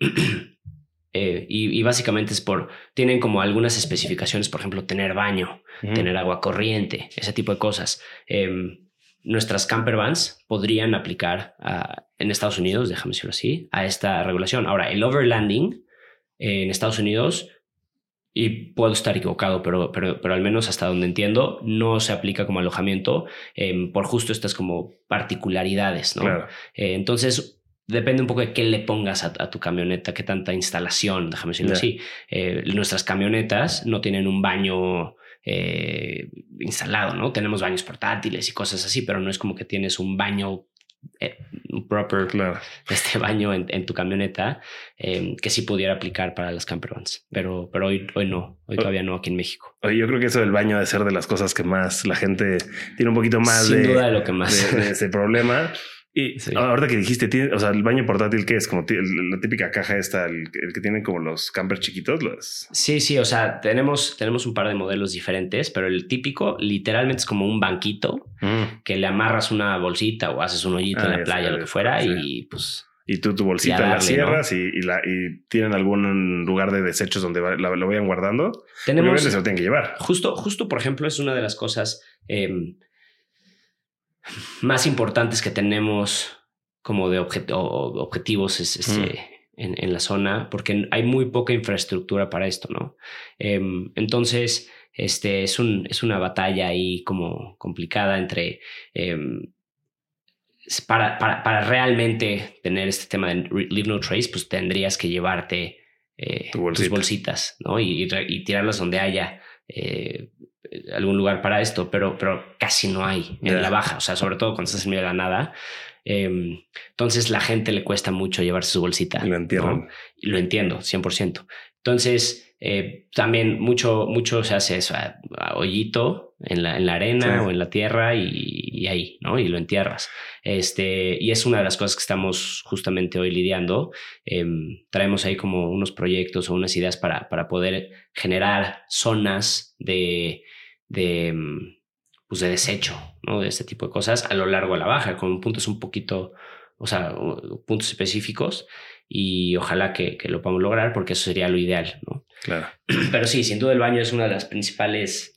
Eh, y, básicamente es por, tienen como algunas especificaciones, por ejemplo, tener baño, tener agua corriente, ese tipo de cosas. Em, nuestras camper vans podrían aplicar en Estados Unidos, déjame decirlo así, a esta regulación. Ahora, el overlanding en Estados Unidos, y puedo estar equivocado, pero, pero, pero al menos hasta donde entiendo, no se aplica como alojamiento em, por justo estas como particularidades, ¿no? Eh, entonces, depende un poco de qué le pongas a, tu camioneta, qué tanta instalación, déjame decirlo así. Eh, nuestras camionetas no tienen un baño eh, instalado, ¿no? Tenemos baños portátiles y cosas así, pero no es como que tienes un baño eh, proper este baño en, tu camioneta que sí pudiera aplicar para las campervans, pero, pero hoy, hoy no, hoy todavía no aquí en México. Yo creo que eso del baño debe ser de las cosas que más la gente tiene un poquito más Sin duda de lo que más de ese problema. Y ahora que dijiste, o sea, el baño portátil, ¿qué es? Como la típica caja esta, el, que tienen como los campers chiquitos. Los... Sí, sí, o sea, tenemos, tenemos un par de modelos diferentes, pero el típico literalmente es como un banquito mm. que le amarras una bolsita o haces un hoyito en la playa, lo que fuera, y pues... Y tú tu bolsita la cierras y, la, y tienen algún lugar de desechos donde lo vayan guardando. Tenemos... se lo tienen que llevar. Justo, justo, por ejemplo, es una de las cosas... Em, más importantes que tenemos como de objetivos este, mm. en, la zona, porque hay muy poca infraestructura para esto, ¿no? Em, entonces, este, es, un, es una batalla ahí como complicada entre... Em, para, para, realmente tener este tema de Leave No Trace, pues tendrías que llevarte eh, tus bolsitas, ¿no? Y, y, tirarlas donde haya eh, algún lugar para esto, pero, pero casi no hay en la baja, o sea, sobre todo cuando estás en medio de la nada. Em, entonces la gente le cuesta mucho llevarse su bolsita. Y lo entiendo. Y lo entiendo, 100%. Entonces, eh, también mucho, mucho se hace eso, a, hoyito en la, en la arena o en la tierra y, ahí, ¿no? Y lo entierras. Este, y es una de las cosas que estamos justamente hoy lidiando. Em, traemos ahí como unos proyectos o unas ideas para, para poder generar zonas de, de, mm, pues de desecho, ¿no? De este tipo de cosas a lo largo de la baja, con puntos un poquito, o sea, puntos específicos y ojalá que, que lo podamos lograr porque eso sería lo ideal, ¿no? Claro. Pero sí, sin duda el baño es una de las principales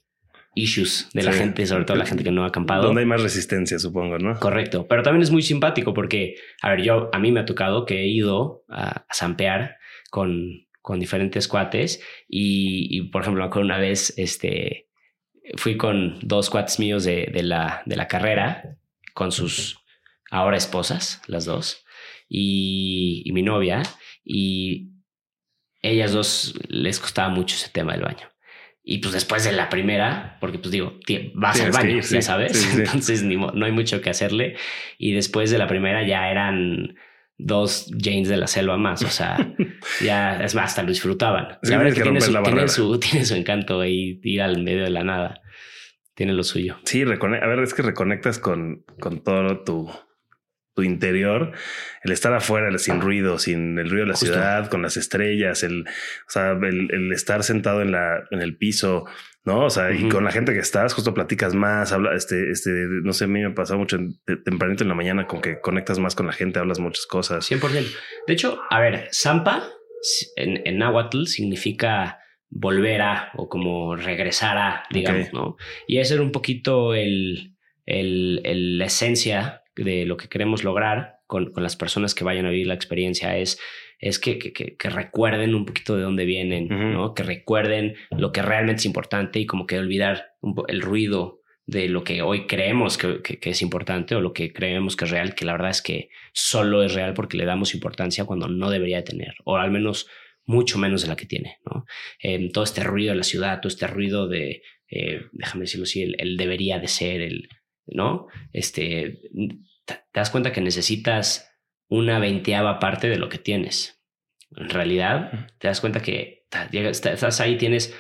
issues de la gente, sobre todo la gente que no ha acampado. Donde hay más resistencia, supongo, ¿no? Correcto. Pero también es muy simpático porque, a ver, yo, a mí me ha tocado que he ido a, a zampear con, con diferentes cuates y, y, por ejemplo, una vez, este, fui con dos cuates míos de, de, la, de la carrera, con sus ahora esposas, las dos, y, y mi novia, y ellas dos les costaba mucho ese tema del baño. Y pues después de la primera, porque pues digo, vas al baño, ya sabes, entonces ni, no hay mucho que hacerle. Y después de la primera ya eran dos Janes de la selva más, o sea, ya es más, hasta lo disfrutaban. la verdad que, tiene, su, tiene, su, encanto ahí ir al medio de la nada. Tiene lo suyo. Sí, a ver, es que reconectas con, con todo tu, tu interior, el estar afuera, sin ruido, sin el ruido de la ciudad, con las estrellas, el, o sea, el, estar sentado en la, en el piso, ¿no? O sea, y con la gente que estás, justo platicas más, habla, este, este, no sé, a mí me ha pasado mucho tempranito en la mañana con que conectas más con la gente, hablas muchas cosas. 100%. De hecho, a ver, Zampa en, en Nahuatl significa volver a o como regresar a, digamos, ¿no? Y ese era un poquito el, el, el, la esencia de lo que queremos lograr con, con, las personas que vayan a vivir la experiencia es, es que, que, que recuerden un poquito de dónde vienen, ¿no? que recuerden lo que realmente es importante y como que olvidar el ruido de lo que hoy creemos que, que, es importante o lo que creemos que es real, que la verdad es que solo es real porque le damos importancia cuando no debería tener, o al menos mucho menos de la que tiene. ¿no? Eh, todo este ruido de la ciudad, todo este ruido de, eh, déjame decirlo así, el, el, debería de ser, el, ¿no? Este, te das cuenta que necesitas una veinteava parte de lo que tienes. En realidad, te das cuenta que estás ahí, tienes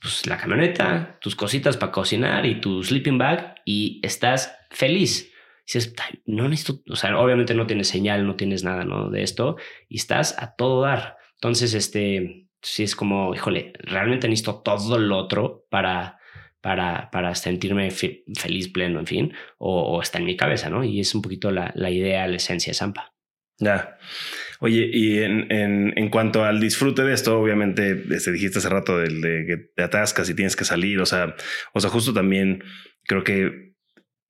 pues, la camioneta, tus cositas para cocinar y tu sleeping bag y estás feliz. Dices, no necesito, o sea, obviamente no tienes señal, no tienes nada ¿no? de esto y estás a todo dar. Entonces, este, sí es como, híjole, realmente necesito todo lo otro para, para, para sentirme feliz, pleno, en fin, o, está en mi cabeza, ¿no? Y es un poquito la, la idea, la esencia de Zampa. Ya. Oye, y en, en, en, cuanto al disfrute de esto, obviamente, desde dijiste hace rato de, de, que te atascas y tienes que salir, o sea, o sea, justo también creo que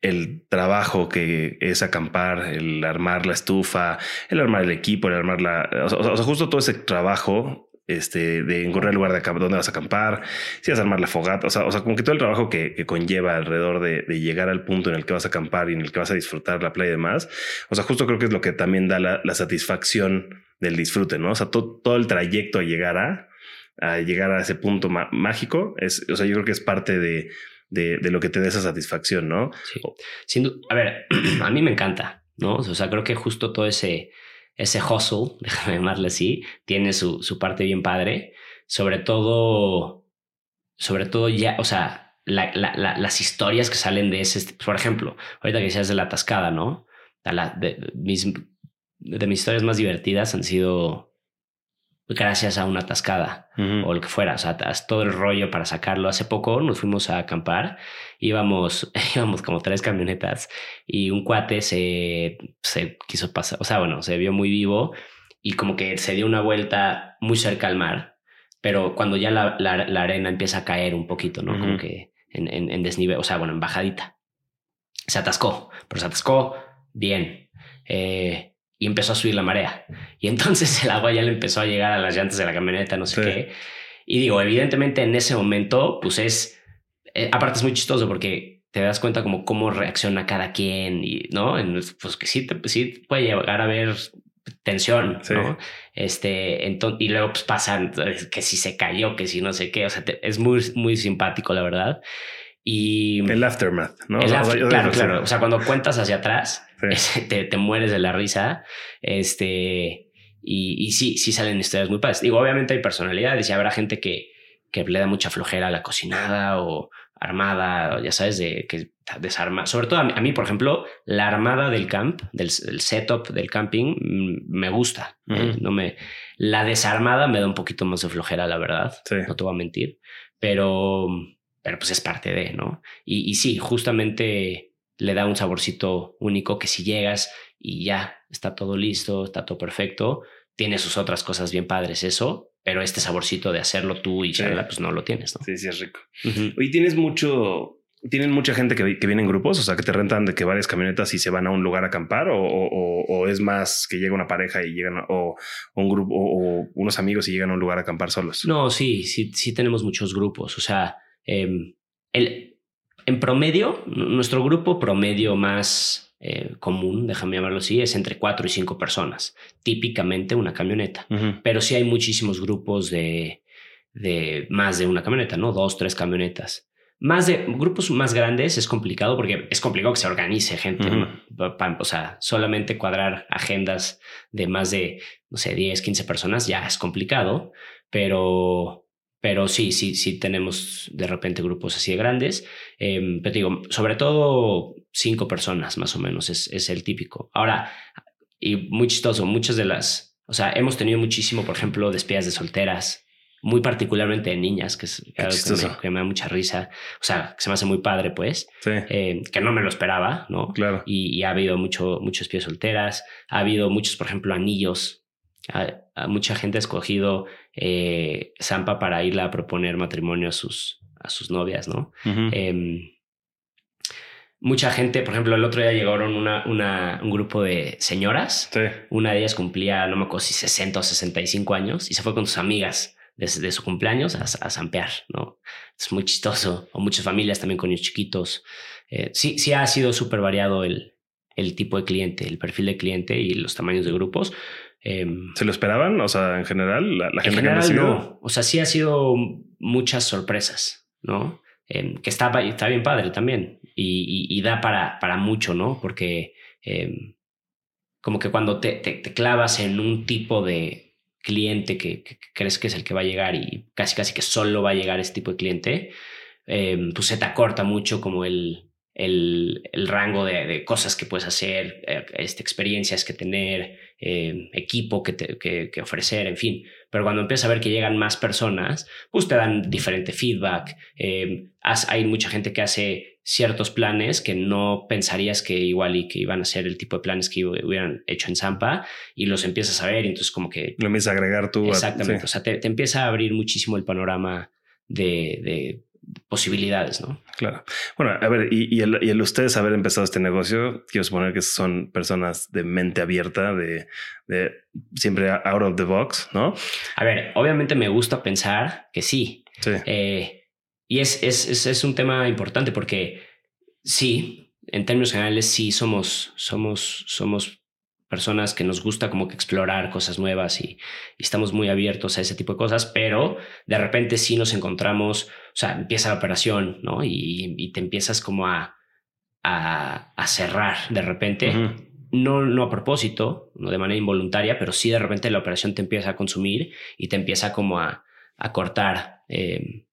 el trabajo que es acampar, el armar la estufa, el armar el equipo, el armar la, o sea, justo todo ese trabajo este, de encontrar el lugar de dónde vas a acampar, si vas a armar la fogata, o sea, o sea, como que todo el trabajo que, conlleva alrededor de, llegar al punto en el que vas a acampar y en el que vas a disfrutar la playa y demás, o sea, justo creo que es lo que también da la, satisfacción del disfrute, ¿no? O sea, todo el trayecto a llegar a, llegar a ese punto mágico, es, o sea, yo creo que es parte de, de, de lo que te da esa satisfacción, ¿no? Sí. Sin a ver, a mí me encanta, ¿no? O sea, creo que justo todo ese ese hustle, déjame llamarle así, tiene su, su parte bien padre, sobre todo, sobre todo ya, o sea, la, la, las historias que salen de ese, por ejemplo, ahorita que decías de la atascada, ¿no? de, mis, de mis historias más divertidas han sido gracias a una atascada o lo que fuera, o sea, todo el rollo para sacarlo. Hace poco nos fuimos a acampar, íbamos, íbamos como tres camionetas y un cuate se, se quiso pasar, o sea, bueno, se vio muy vivo y como que se dio una vuelta muy cerca al mar, pero cuando ya la, la, arena empieza a caer un poquito, ¿no? Como que en, en, desnivel, o sea, bueno, en bajadita. Se atascó, pero se atascó bien. Eh, y empezó a subir la marea. Y entonces el agua ya le empezó a llegar a las llantas de la camioneta, no sé qué. Y digo, evidentemente en ese momento, pues es, eh, aparte es muy chistoso porque te das cuenta como cómo reacciona cada quien y, ¿no? Pues que sí, te, sí puede llegar a haber tensión, ¿no? Este, entonces, y luego pues pasan que si se cayó, que si no sé qué, o sea, es muy, muy simpático, la verdad. Y el aftermath, ¿no? claro, claro. O sea, cuando cuentas hacia atrás, te, te, mueres de la risa. Este, y, y, sí, sí salen historias muy padres. Digo, obviamente hay personalidades y habrá gente que, que le da mucha flojera a la cocinada o armada, ya sabes, de que desarma. Sobre todo a mí, por ejemplo, la armada del camp, del, setup del camping, mm, me gusta. Eh, no me, la desarmada me da un poquito más de flojera, la verdad. No te voy a mentir, pero, pero pues es parte de, ¿no? Y, y sí, justamente le da un saborcito único que si llegas y ya está todo listo, está todo perfecto, tiene sus otras cosas bien padres eso, pero este saborcito de hacerlo tú y charla, pues no lo tienes, ¿no? Sí, sí, es rico. Y tienes mucho, tienen mucha gente que, que, viene en grupos, o sea, que te rentan de que varias camionetas y se van a un lugar a acampar, o, o, es más que llega una pareja y llegan, o, un grupo, o, unos amigos y llegan a un lugar a acampar solos. No, sí, sí, sí tenemos muchos grupos. O sea, em, el, en promedio, nuestro grupo promedio más eh, común, déjame llamarlo así, es entre cuatro y cinco personas, típicamente una camioneta. Pero sí hay muchísimos grupos de, de más de una camioneta, ¿no? Dos, tres camionetas. Más de grupos más grandes es complicado porque es complicado que se organice gente. O sea, solamente cuadrar agendas de más de, no sé, 10, 15 personas ya es complicado, pero pero sí, sí, sí tenemos de repente grupos así de grandes. Em, pero digo, sobre todo cinco personas más o menos es, es el típico. Ahora, y muy chistoso, muchas de las, o sea, hemos tenido muchísimo, por ejemplo, despidas de solteras, muy particularmente de niñas, que es algo que me, da mucha risa. O sea, que se me hace muy padre, pues. Em, que no me lo esperaba, ¿no? Claro. Y, ha habido mucho, muchos pies solteras. Ha habido muchos, por ejemplo, anillos a, mucha gente ha escogido eh, Zampa para irla a proponer matrimonio a sus, a sus novias, ¿no? Em, mucha gente, por ejemplo, el otro día llegaron una, una, un grupo de señoras. Una de ellas cumplía, no me acuerdo si 60 o 65 años y se fue con sus amigas desde su cumpleaños a, a zampear, ¿no? Es muy chistoso. O muchas familias también con niños chiquitos. Eh, sí, sí ha sido súper variado el, el tipo de cliente, el perfil de cliente y los tamaños de grupos. Em, ¿Se lo esperaban? O sea, en general, la, gente en general, no. O sea, sí ha sido muchas sorpresas, ¿no? Em, que está, está bien padre también y, da para, para mucho, ¿no? Porque em, como que cuando te, te, clavas en un tipo de cliente que, crees que es el que va a llegar y casi casi que solo va a llegar ese tipo de cliente, pues se te acorta mucho como el, el, el rango de, de, cosas que puedes hacer, eh, este, experiencias que tener, eh, equipo que, que, ofrecer, en fin. Pero cuando empiezas a ver que llegan más personas, pues te dan diferente feedback. Eh, hay mucha gente que hace ciertos planes que no pensarías que igual y que iban a ser el tipo de planes que hubieran hecho en Zampa y los empiezas a ver y entonces como que... Lo empiezas a agregar tú. Exactamente. O sea, te, te, empieza a abrir muchísimo el panorama de, de posibilidades, ¿no? Claro. Bueno, a ver, y, el, ustedes haber empezado este negocio, quiero suponer que son personas de mente abierta, de, de, siempre out of the box, ¿no? A ver, obviamente me gusta pensar que sí. Sí. Eh, y es, es, es, es, un tema importante porque sí, en términos generales, sí somos, somos, somos personas que nos gusta como que explorar cosas nuevas y, estamos muy abiertos a ese tipo de cosas, pero de repente sí nos encontramos, o sea, empieza la operación, ¿no? Y, te empiezas como a, a, cerrar de repente, no, no a propósito, no de manera involuntaria, pero sí de repente la operación te empieza a consumir y te empieza como a, cortar, em,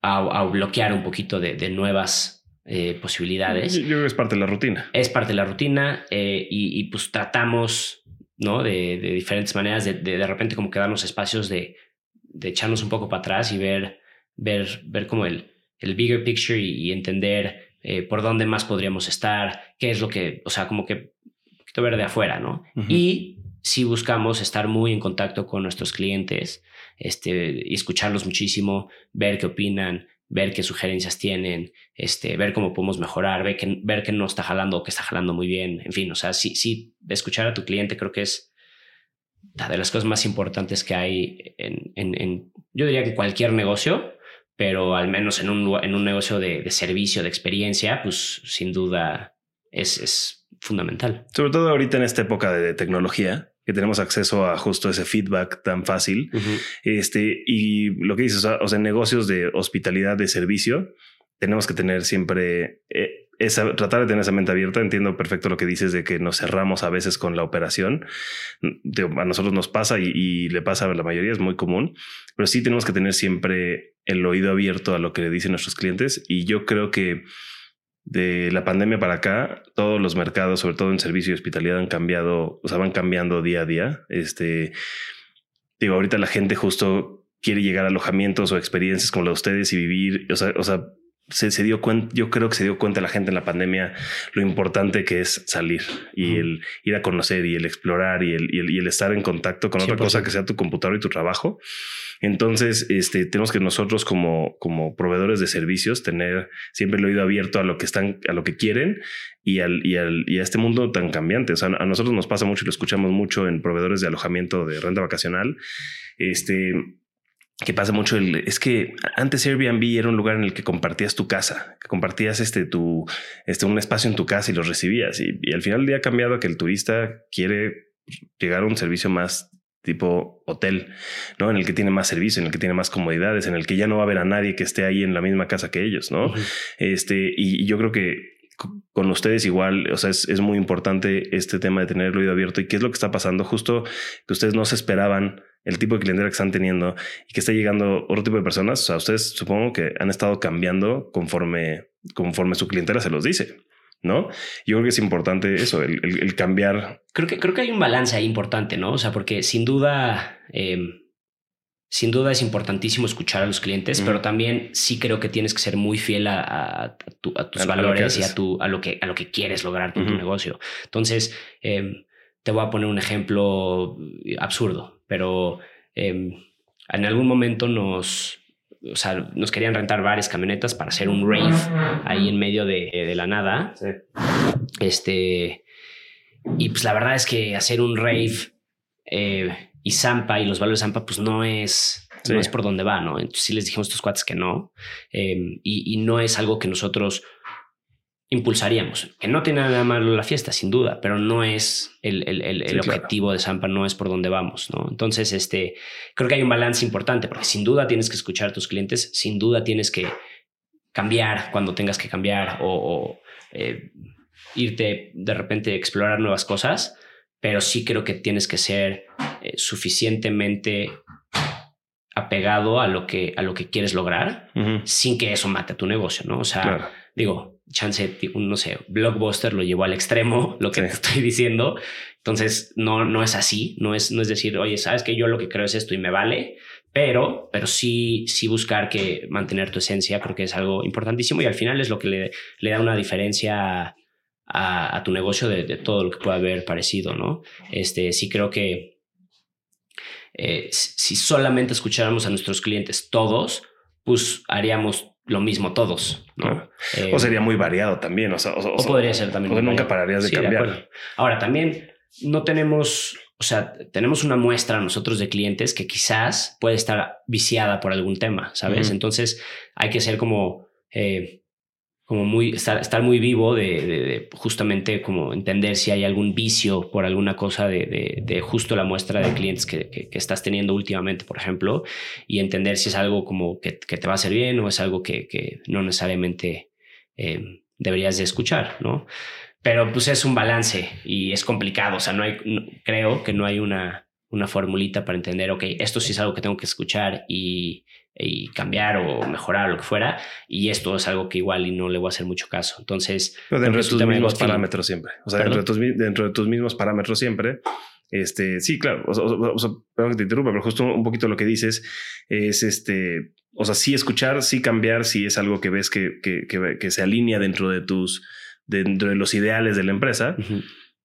a, bloquear un poquito de, nuevas eh, posibilidades. Yo creo que es parte de la rutina. Es parte de la rutina eh, y, pues tratamos, ¿no? De, diferentes maneras de, de, repente como que darnos espacios de, de echarnos un poco para atrás y ver, ver, ver como el, el bigger picture y, entender eh, por dónde más podríamos estar, qué es lo que, o sea, como que poquito ver de afuera, ¿no? Y si buscamos estar muy en contacto con nuestros clientes este, y escucharlos muchísimo, ver qué opinan, ver qué sugerencias tienen, este, ver cómo podemos mejorar, ver que, ver que no está jalando o que está jalando muy bien, en fin, o sea, sí, sí, escuchar a tu cliente creo que es de las cosas más importantes que hay en, en, yo diría que cualquier negocio, pero al menos en un, en un negocio de, de servicio, de experiencia, pues sin duda es, es fundamental. Sobre todo ahorita en esta época de tecnología, que tenemos acceso a justo ese feedback tan fácil. Este, y lo que dices, o sea, en negocios de hospitalidad de servicio, tenemos que tener siempre eh, esa, tratar de tener esa mente abierta. Entiendo perfecto lo que dices de que nos cerramos a veces con la operación. a nosotros nos pasa y, y, le pasa a la mayoría, es muy común, pero sí tenemos que tener siempre el oído abierto a lo que le dicen nuestros clientes. Y yo creo que de la pandemia para acá, todos los mercados, sobre todo en servicio y hospitalidad, han cambiado, o sea, van cambiando día a día. Este, digo, ahorita la gente justo quiere llegar a alojamientos o experiencias como la de ustedes y vivir, o sea, o sea se, se, dio cuenta, yo creo que se dio cuenta la gente en la pandemia lo importante que es salir y el ir a conocer y el explorar y el, y el, estar en contacto con otra cosa que sea tu computador y tu trabajo. Entonces, este, tenemos que nosotros como, como proveedores de servicios tener siempre el oído abierto a lo que están, a lo que quieren y al, y al, y a este mundo tan cambiante. O sea, a nosotros nos pasa mucho y lo escuchamos mucho en proveedores de alojamiento de renta vacacional. Este, que pasa mucho el, es que antes Airbnb era un lugar en el que compartías tu casa, que compartías este tu este un espacio en tu casa y los recibías y, al final del día ha cambiado a que el turista quiere llegar a un servicio más tipo hotel, ¿no? En el que tiene más servicio, en el que tiene más comodidades, en el que ya no va a haber a nadie que esté ahí en la misma casa que ellos, ¿no? Este, y, yo creo que con ustedes igual, o sea, es, es, muy importante este tema de tener el oído abierto y qué es lo que está pasando, justo que ustedes no se esperaban el tipo de clientela que están teniendo y que está llegando otro tipo de personas. O sea, ustedes supongo que han estado cambiando conforme, conforme su clientela se los dice. ¿no? Yo creo que es importante eso, el, cambiar. Creo que, creo que hay un balance ahí importante, ¿no? O sea, porque sin duda, em, sin duda es importantísimo escuchar a los clientes, pero también sí creo que tienes que ser muy fiel a, tus valores y a, tu, a, lo que, a lo que quieres lograr con tu negocio. Entonces, em, te voy a poner un ejemplo absurdo pero em, en algún momento nos, o sea, nos querían rentar varias camionetas para hacer un rave ahí en medio de, de la nada. Este, y pues la verdad es que hacer un rave eh, y Zampa y los valores de Zampa, pues no es, no es por donde va, ¿no? Entonces sí les dijimos a estos cuates que no. Em, y, y, no es algo que nosotros impulsaríamos. Que no tiene nada malo la fiesta, sin duda, pero no es el, el, el, objetivo de Zampa, no es por donde vamos, ¿no? Entonces, este, creo que hay un balance importante, porque sin duda tienes que escuchar a tus clientes, sin duda tienes que cambiar cuando tengas que cambiar o, eh, irte de repente a explorar nuevas cosas, pero sí creo que tienes que ser eh, suficientemente apegado a lo que, a lo que quieres lograr sin que eso mate a tu negocio, ¿no? O sea, digo, chance, no sé, Blockbuster lo llevó al extremo, lo que te estoy diciendo. Entonces, no, no es así, no es, no es decir, oye, sabes que yo lo que creo es esto y me vale, pero, pero sí, sí buscar que mantener tu esencia, creo que es algo importantísimo y al final es lo que le, le da una diferencia a, a tu negocio de, de, todo lo que pueda haber parecido, ¿no? Este, sí creo que eh, si solamente escucháramos a nuestros clientes todos, pues haríamos lo mismo todos, ¿no? Eh, o sería muy variado también, o, sea, o, podría ser también. Porque nunca pararías de cambiar. Ahora, también no tenemos, o sea, tenemos una muestra nosotros de clientes que quizás puede estar viciada por algún tema, ¿sabes? Entonces hay que ser como eh, como muy, estar, muy vivo de, justamente como entender si hay algún vicio por alguna cosa de, de justo la muestra de clientes que, que, estás teniendo últimamente, por ejemplo, y entender si es algo como que, que te va a hacer bien o es algo que, que no necesariamente eh, deberías de escuchar, ¿no? Pero pues es un balance y es complicado, o sea, no hay, creo que no hay una, una formulita para entender, ok, esto sí es algo que tengo que escuchar y, cambiar o mejorar o lo que fuera, y esto es algo que igual y no le voy a hacer mucho caso. Entonces, Pero dentro de tus mismos parámetros siempre. O sea, dentro de, tus, dentro de, tus, mismos parámetros siempre. Este, sí, claro, o sea, perdón que te interrumpa, pero justo un poquito lo que dices es este, o sea, sí escuchar, sí cambiar, si es algo que ves que, que, que, se alinea dentro de tus, dentro de los ideales de la empresa.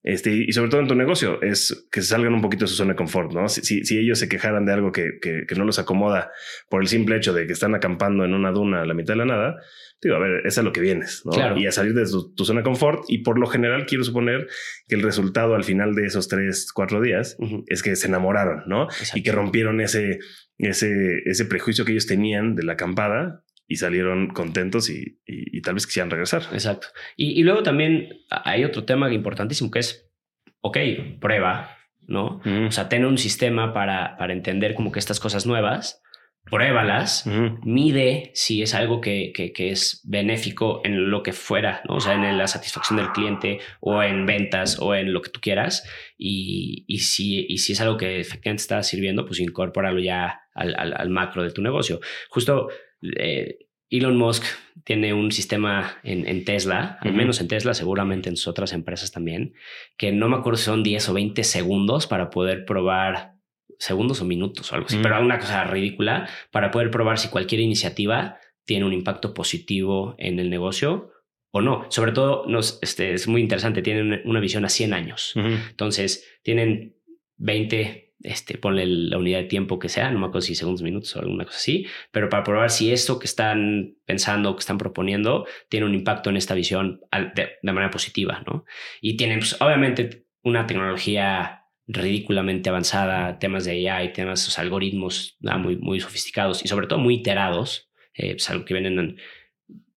Este, y sobre todo en tu negocio, es que se salgan un poquito de su zona de confort, ¿no? Si, si, ellos se quejaran de algo que, que, no los acomoda por el simple hecho de que están acampando en una duna a la mitad de la nada, digo, a ver, es a lo que vienes, ¿no? Y a salir de tu, zona de confort. Y por lo general, quiero suponer que el resultado al final de esos tres, cuatro días es que se enamoraron, ¿no? Y que rompieron ese, ese, ese prejuicio que ellos tenían de la acampada y salieron contentos y, y, tal vez quisieran regresar. Exacto. Y, y, luego también hay otro tema importantísimo que es, ok, prueba, ¿no? O sea, ten un sistema para, para entender como que estas cosas nuevas, pruébalas, mide si es algo que, que, que, es benéfico en lo que fuera, ¿no? O sea, en la satisfacción del cliente o en ventas o en lo que tú quieras. Y, y, si, y si es algo que efectivamente está sirviendo, pues incorpóralo ya al, al, al macro de tu negocio. Justo eh, Elon Musk tiene un sistema en, Tesla, al menos en Tesla, seguramente en sus otras empresas también, que no me acuerdo si son 10 o 20 segundos para poder probar, segundos o minutos o algo así, pero una cosa ridícula, para poder probar si cualquier iniciativa tiene un impacto positivo en el negocio o no. Sobre todo, nos, este, es muy interesante, tienen una visión a 100 años. Entonces, tienen 20, este, ponle la unidad de tiempo que sea, no me acuerdo si segundos, minutos o alguna cosa así, pero para probar si esto que están pensando, que están proponiendo, tiene un impacto en esta visión de, manera positiva, ¿no? Y tienen, pues, obviamente, una tecnología ridículamente avanzada, temas de AI, temas, de algoritmos muy, muy sofisticados y sobre todo muy iterados, eh, pues algo que vienen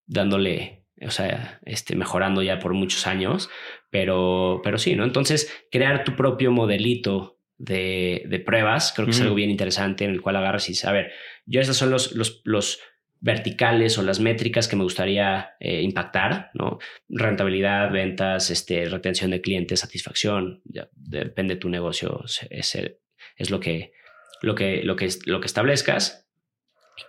dándole, o sea, este, mejorando ya por muchos años, pero, pero sí, ¿no? Entonces, crear tu propio modelito de, pruebas, creo que es algo bien interesante en el cual agarras y dices, a ver, yo estos son los, los, los verticales o las métricas que me gustaría eh, impactar, ¿no? Rentabilidad, ventas, este, retención de clientes, satisfacción, depende de tu negocio, es, es lo, que, lo, que, lo, que, lo que establezcas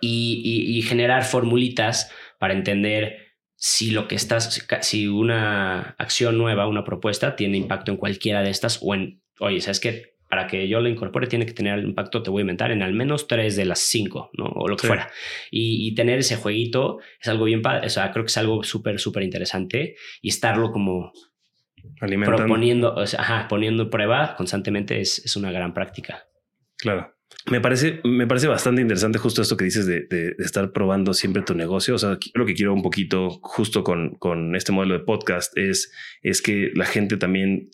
y, y, generar formulitas para entender si lo que estás, si una acción nueva, una propuesta tiene impacto en cualquiera de estas o en, oye, ¿sabes qué? Para que yo lo incorpore tiene que tener el impacto, te voy a inventar, en al menos tres de las cinco, ¿no? O lo que fuera. Y, tener ese jueguito es algo bien padre, o sea, creo que es algo súper, súper interesante y estarlo como proponiendo, o sea, ajá, poniendo prueba constantemente es, es, una gran práctica. Claro. Me parece, me parece bastante interesante justo esto que dices de, de, estar probando siempre tu negocio. O sea, lo que quiero un poquito justo con, con este modelo de podcast es, es que la gente también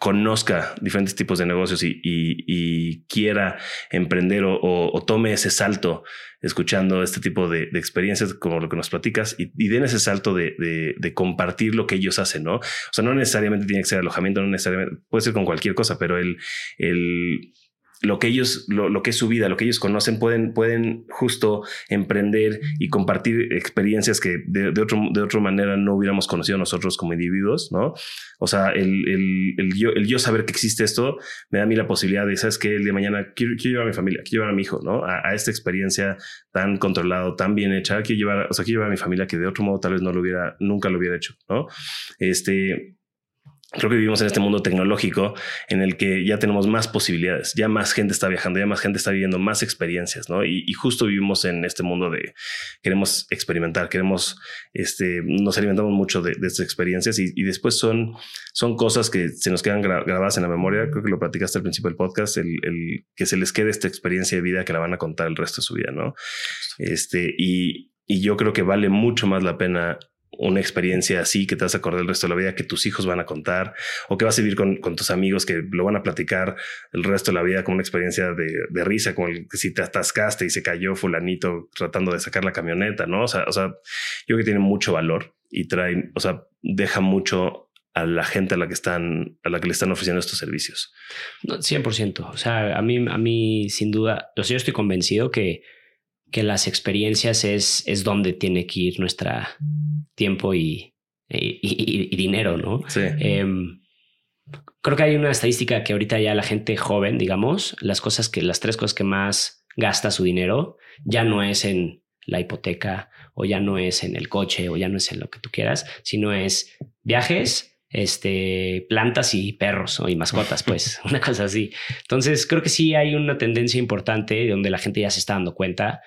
conozca diferentes tipos de negocios y, quiera emprender o, tome ese salto escuchando este tipo de, experiencias como lo que nos platicas y, den ese salto de, compartir lo que ellos hacen, ¿no? O sea, no necesariamente tiene que ser alojamiento, no necesariamente, puede ser con cualquier cosa, pero el lo que ellos, lo, que es su vida, lo que ellos conocen, pueden, pueden justo emprender y compartir experiencias que de, de, otro, de otra manera no hubiéramos conocido nosotros como individuos, ¿no? O sea, el, el, el, yo, el yo saber que existe esto me da a mí la posibilidad de, ¿sabes qué? El día de mañana quiero, quiero llevar a mi familia, quiero llevar a mi hijo, ¿no? A, a, esta experiencia tan controlado, tan bien hecha, quiero llevar, o sea, quiero llevar a mi familia que de otro modo tal vez no lo hubiera, nunca lo hubiera hecho, ¿no? Este, Creo que vivimos en este mundo tecnológico en el que ya tenemos más posibilidades, ya más gente está viajando, ya más gente está viviendo más experiencias, ¿no? Y, justo vivimos en este mundo de queremos experimentar, queremos, este, nos alimentamos mucho de, estas experiencias y, después son, son cosas que se nos quedan grabadas en la memoria. Creo que lo platicaste al principio del podcast, el, el, que se les quede esta experiencia de vida que la van a contar el resto de su vida, ¿no? Este, y, y yo creo que vale mucho más la pena una experiencia así que te vas a acordar el resto de la vida que tus hijos van a contar o que vas a vivir con, con tus amigos que lo van a platicar el resto de la vida como una experiencia de, risa, como el, que si te atascaste y se cayó fulanito tratando de sacar la camioneta, ¿no? O sea, o sea, yo creo que tiene mucho valor y trae, o sea, deja mucho a la gente a la que están, a la que le están ofreciendo estos servicios. No, 100%. O sea, a mí, a mí sin duda, yo estoy convencido que que las experiencias es, es donde tiene que ir nuestra tiempo y, y, dinero, ¿no? Sí. Em, creo que hay una estadística que ahorita ya la gente joven, digamos, las cosas que, las tres cosas que más gasta su dinero ya no es en la hipoteca o ya no es en el coche o ya no es en lo que tú quieras, sino es viajes, este, plantas y perros o y mascotas, pues, una cosa así. Entonces, creo que sí hay una tendencia importante donde la gente ya se está dando cuenta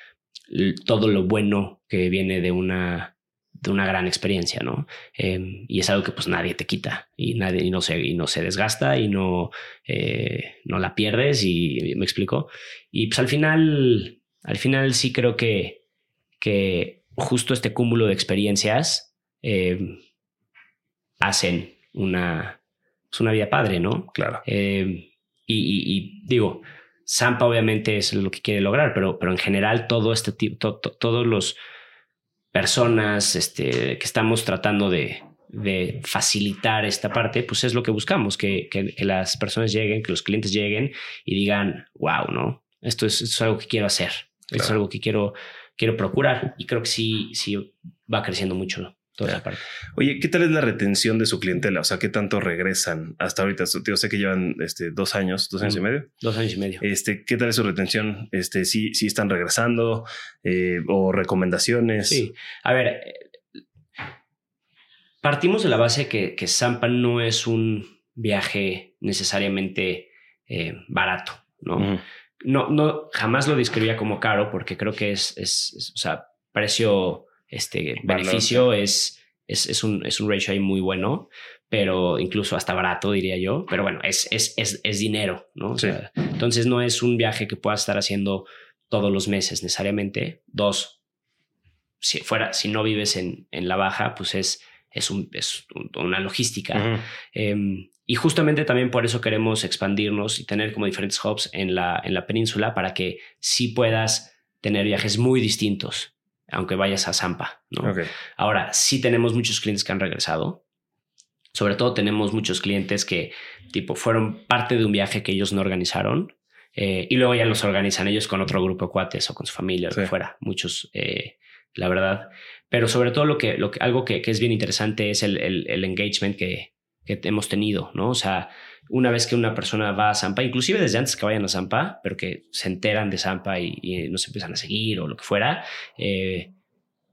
todo lo bueno que viene de una de una gran experiencia, ¿no? Em, y es algo que pues nadie te quita y nadie y no se y no se desgasta y no eh, no la pierdes y me explico y pues al final al final sí creo que que justo este cúmulo de experiencias em, hacen una pues, una vida padre, ¿no? Claro. Em, y, y, digo, Zampa obviamente es lo que quiere lograr, pero, pero en general todo este tipo, todos los personas este, que estamos tratando de, de, facilitar esta parte, pues es lo que buscamos, que, que, las personas lleguen, que los clientes lleguen y digan, wow, ¿no? Esto es, esto es algo que quiero hacer, esto es algo que quiero, quiero procurar y creo que sí, sí va creciendo mucho toda parte. Oye, ¿qué tal es la retención de su clientela? O sea, ¿qué tanto regresan hasta ahorita? Yo sé que llevan este, dos años, dos años y medio. Dos años y medio. Este, ¿Qué tal es su retención? Este, ¿sí, sí están regresando eh, o recomendaciones? Sí, a ver, partimos de la base que, que Zampa no es un viaje necesariamente eh, barato, ¿no? No, no, jamás lo describía como caro porque creo que es, es o sea, precio este beneficio es, es, es, un, es un ratio ahí muy bueno, pero incluso hasta barato, diría yo. Pero bueno, es, es, es, es dinero, ¿no? entonces no es un viaje que puedas estar haciendo todos los meses necesariamente. Dos, si fuera, si no vives en, en la baja, pues es, es, un, es una logística. Em, y justamente también por eso queremos expandirnos y tener como diferentes hubs en la, en la península para que sí puedas tener viajes muy distintos aunque vayas a Zampa. ¿no? Ahora, sí tenemos muchos clientes que han regresado. Sobre todo tenemos muchos clientes que tipo fueron parte de un viaje que ellos no organizaron eh, y luego ya los organizan ellos con otro grupo de cuates o con su familia, o lo que fuera. Muchos, eh, la verdad. Pero sobre todo lo que, lo que algo que, que es bien interesante es el, el, el engagement que, que hemos tenido, ¿no? O sea, una vez que una persona va a Zampa, inclusive desde antes que vayan a Zampa, pero que se enteran de Zampa y, y nos empiezan a seguir o lo que fuera, eh,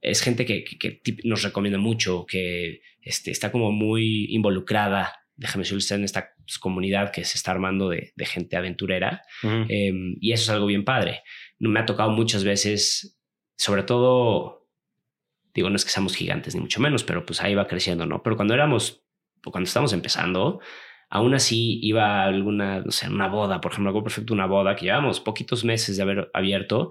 es gente que, que, nos recomienda mucho, que este, está como muy involucrada, déjame decirlo, en esta comunidad que se está armando de, de gente aventurera. Em, y eso es algo bien padre. Me ha tocado muchas veces, sobre todo, digo, no es que seamos gigantes ni mucho menos, pero pues ahí va creciendo, ¿no? Pero cuando éramos, cuando estábamos empezando, aún así iba a alguna, no sé, una boda, por ejemplo, algo perfecto, una boda que llevamos poquitos meses de haber abierto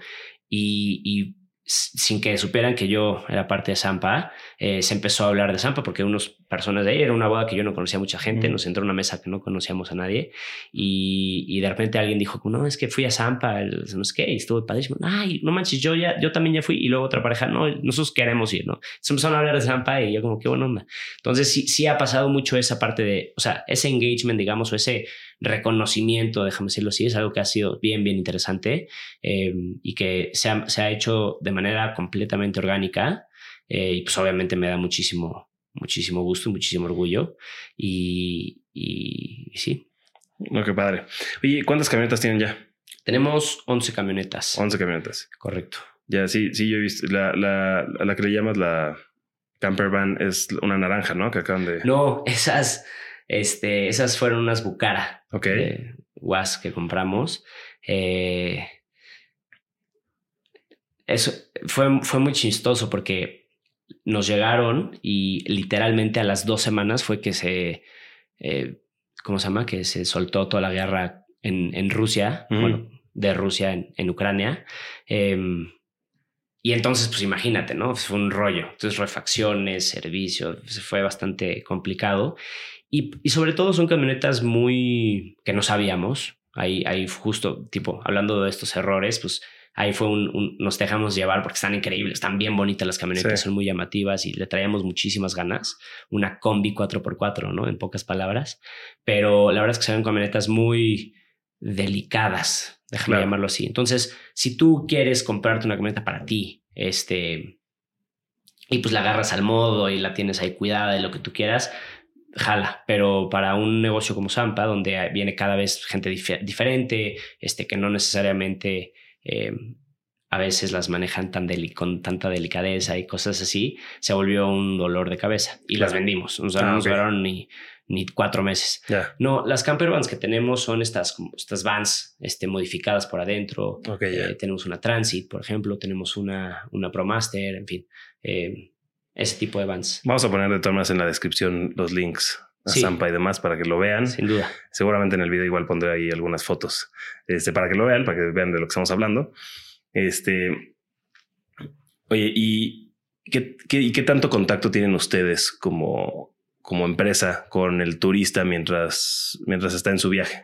y, y sin que supieran que yo era parte de Zampa, eh, se empezó a hablar de Zampa porque unas personas de ahí, era una boda que yo no conocía a mucha gente, nos entró a una mesa que no conocíamos a nadie y, y, de repente alguien dijo, no, es que fui a Zampa, no sé qué, y estuvo padrísimo, ay, no manches, yo ya, yo también ya fui y luego otra pareja, no, nosotros queremos ir, ¿no? Se empezaron a hablar de Zampa y yo como, qué buena onda. Entonces sí, sí ha pasado mucho esa parte de, o sea, ese engagement, digamos, o ese reconocimiento, déjame decirlo así, es algo que ha sido bien, bien interesante eh, y que se ha, se ha, hecho de manera completamente orgánica eh, y pues obviamente me da muchísimo, muchísimo gusto, muchísimo orgullo y, y, sí. No, qué padre. Oye, ¿cuántas camionetas tienen ya? Tenemos 11 camionetas. 11 camionetas. Correcto. Ya, sí, sí, yo he visto la, la, la que le llamas la camper van es una naranja, ¿no? Que acaban de... No, esas este, esas fueron unas Bucara Ok. de Was que compramos. Eh, eso fue, fue muy chistoso porque nos llegaron y literalmente a las dos semanas fue que se, eh, ¿cómo se llama? Que se soltó toda la guerra en, en Rusia, bueno, de Rusia en, en Ucrania. Em, y entonces, pues imagínate, ¿no? Fue un rollo. Entonces, refacciones, servicios, fue bastante complicado. Y, y, sobre todo son camionetas muy que no sabíamos. Ahí, ahí justo, tipo, hablando de estos errores, pues ahí fue un, nos dejamos llevar porque están increíbles, están bien bonitas las camionetas, son muy llamativas y le traíamos muchísimas ganas. Una combi 4x4, ¿no? En pocas palabras. Pero la verdad es que son camionetas muy delicadas, déjame llamarlo así. Entonces, si tú quieres comprarte una camioneta para ti, este, y pues la agarras al modo y la tienes ahí cuidada y lo que tú quieras, jala, pero para un negocio como Zampa, donde viene cada vez gente diferente, este, que no necesariamente eh, a veces las manejan tan con tanta delicadeza y cosas así, se volvió un dolor de cabeza y las vendimos. O sea, no nos duraron ni, ni cuatro meses. No, las camper vans que tenemos son estas, estas vans este, modificadas por adentro. Eh, tenemos una Transit, por ejemplo, tenemos una, una ProMaster, en fin. Eh, ese tipo de vans. Vamos a poner de todas maneras en la descripción los links a Zampa y demás para que lo vean. Sin duda. Seguramente en el video igual pondré ahí algunas fotos este, para que lo vean, para que vean de lo que estamos hablando. Este, oye, ¿y qué, qué, tanto contacto tienen ustedes como, como empresa con el turista mientras, mientras está en su viaje?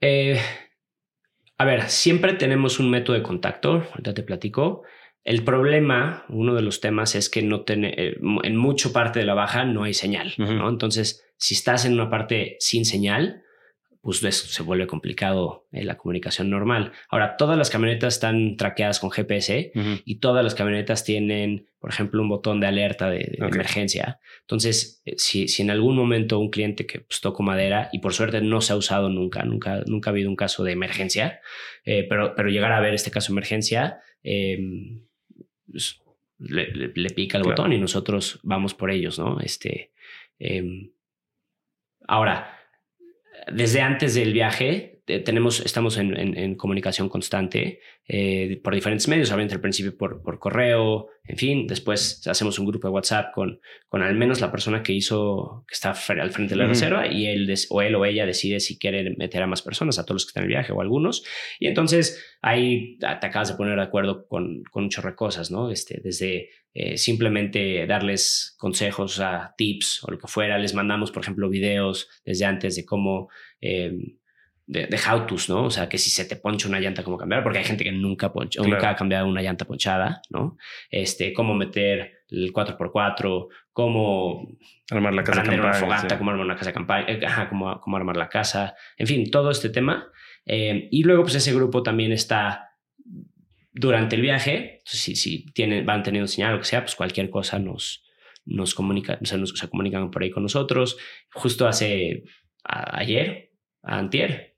Eh, a ver, siempre tenemos un método de contacto, ahorita te platico. El problema, uno de los temas es que no tiene, eh, en mucha parte de la baja no hay señal, ¿no? Entonces, si estás en una parte sin señal, pues se vuelve complicado eh, la comunicación normal. Ahora, todas las camionetas están traqueadas con GPS y todas las camionetas tienen, por ejemplo, un botón de alerta de, emergencia. Entonces, eh, si, si, en algún momento un cliente que pues, tocó madera y por suerte no se ha usado nunca, nunca, nunca ha habido un caso de emergencia, pero, pero llegar a ver este caso de emergencia, em, pues, le, pica el botón y nosotros vamos por ellos, ¿no? Este, em, ahora, desde antes del viaje, tenemos, estamos en, comunicación constante eh, por diferentes medios, obviamente al principio por, por, correo, en fin, después hacemos un grupo de WhatsApp con, con al menos la persona que hizo, que está al frente de la reserva y él o él o ella decide si quiere meter a más personas, a todos los que están en el viaje o algunos. Y entonces ahí te acabas de poner de acuerdo con, con un chorro de cosas, ¿no? Este, desde eh, simplemente darles consejos, a tips o lo que fuera, les mandamos, por ejemplo, videos desde antes de cómo... Eh, de, de how ¿no? O sea, que si se te poncha una llanta, cómo cambiar, porque hay gente que nunca, poncha, nunca ha cambiado una llanta ponchada, ¿no? Este, cómo meter el 4x4, cómo armar la casa de campaña, una fogata, cómo armar una casa de campaña, eh, ajá, cómo, cómo, armar la casa, en fin, todo este tema. Eh, y luego, pues ese grupo también está durante el viaje, si, si tienen, van teniendo señal o que sea, pues cualquier cosa nos, nos comunica, o sea, nos, se comunican por ahí con nosotros. Justo hace ayer, antier,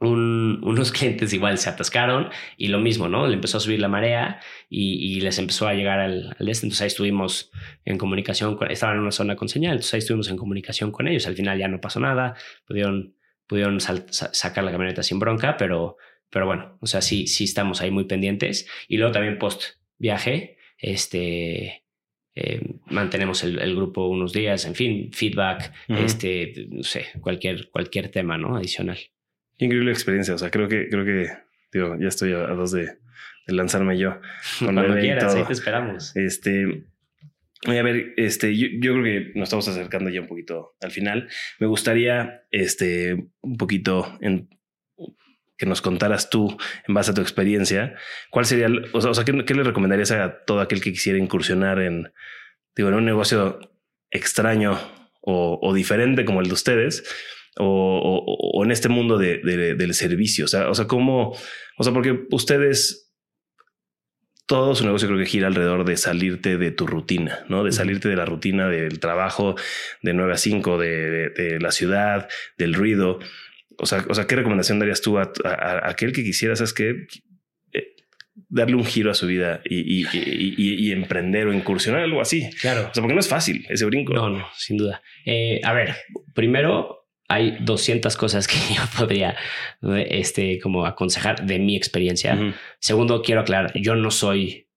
unos clientes igual se atascaron y lo mismo, ¿no? Le empezó a subir la marea y, les empezó a llegar al, al, este. Entonces ahí estuvimos en comunicación, con, estaban en una zona con señal, entonces ahí estuvimos en comunicación con ellos. Al final ya no pasó nada, pudieron, pudieron sacar la camioneta sin bronca, pero, pero bueno, o sea, sí, sí estamos ahí muy pendientes. Y luego también post viaje, este, eh, mantenemos el, grupo unos días, en fin, feedback, este, no sé, cualquier, cualquier tema, ¿no? Adicional. Increíble experiencia. O sea, creo que, creo que, digo, ya estoy a, dos de, lanzarme yo. Cuando quieras, ahí te esperamos. Este, Voy a ver, este, yo, creo que nos estamos acercando ya un poquito al final. Me gustaría, este, un poquito en, que nos contaras tú, en base a tu experiencia, cuál sería, o sea, o sea ¿qué, le recomendarías a todo aquel que quisiera incursionar en, digo, en un negocio extraño o, o diferente como el de ustedes, o, en este mundo de, del servicio? O sea, o sea, ¿cómo? O sea, porque ustedes, todo su negocio creo que gira alrededor de salirte de tu rutina, ¿no? De salirte de la rutina del trabajo de 9 a 5, de, la ciudad, del ruido. O sea, o sea, ¿qué recomendación darías tú a, aquel que quisiera, sabes que eh, darle un giro a su vida y, y, emprender o incursionar algo así. Claro. O sea, porque no es fácil ese brinco. No, no, sin duda. Eh, a ver, primero hay 200 cosas que yo podría este, como aconsejar de mi experiencia. Segundo, quiero aclarar, yo no soy,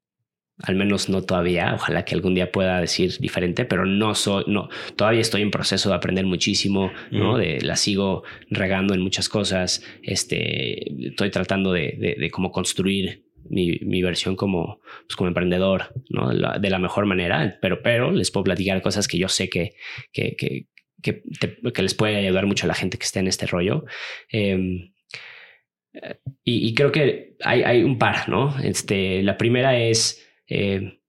al menos no todavía, ojalá que algún día pueda decir diferente, pero no soy, no, todavía estoy en proceso de aprender muchísimo, ¿no? De, la sigo regando en muchas cosas, este, estoy tratando de, de, cómo construir mi, mi, versión como, pues como emprendedor, ¿no? De la mejor manera, pero, pero les puedo platicar cosas que yo sé que, que, que, que, les puede ayudar mucho a la gente que esté en este rollo. Em, y, creo que hay, un par, ¿no? Este, la primera es eh,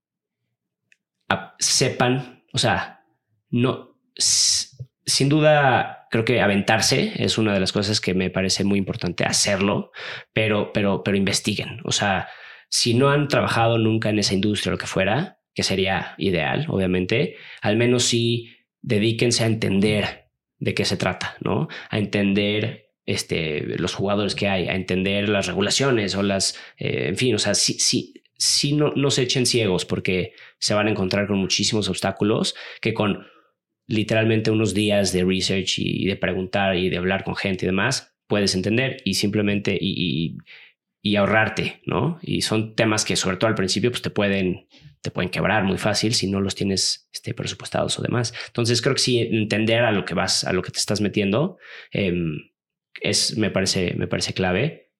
sepan, o sea, no, sin duda creo que aventarse es una de las cosas que me parece muy importante hacerlo, pero, pero, pero investiguen. O sea, si no han trabajado nunca en esa industria o lo que fuera, que sería ideal, obviamente, al menos sí dedíquense a entender de qué se trata, ¿no? A entender este, los jugadores que hay, a entender las regulaciones o las, eh, en fin, o sea, sí, sí, sí no, no se echen ciegos porque se van a encontrar con muchísimos obstáculos que con literalmente unos días de research y de preguntar y de hablar con gente y demás, puedes entender y simplemente y, ahorrarte, ¿no? Y son temas que sobre todo al principio pues te pueden te pueden quebrar muy fácil si no los tienes este, presupuestados o demás. Entonces creo que sí entender a lo que vas, a lo que te estás metiendo, em, es, me parece, me parece clave.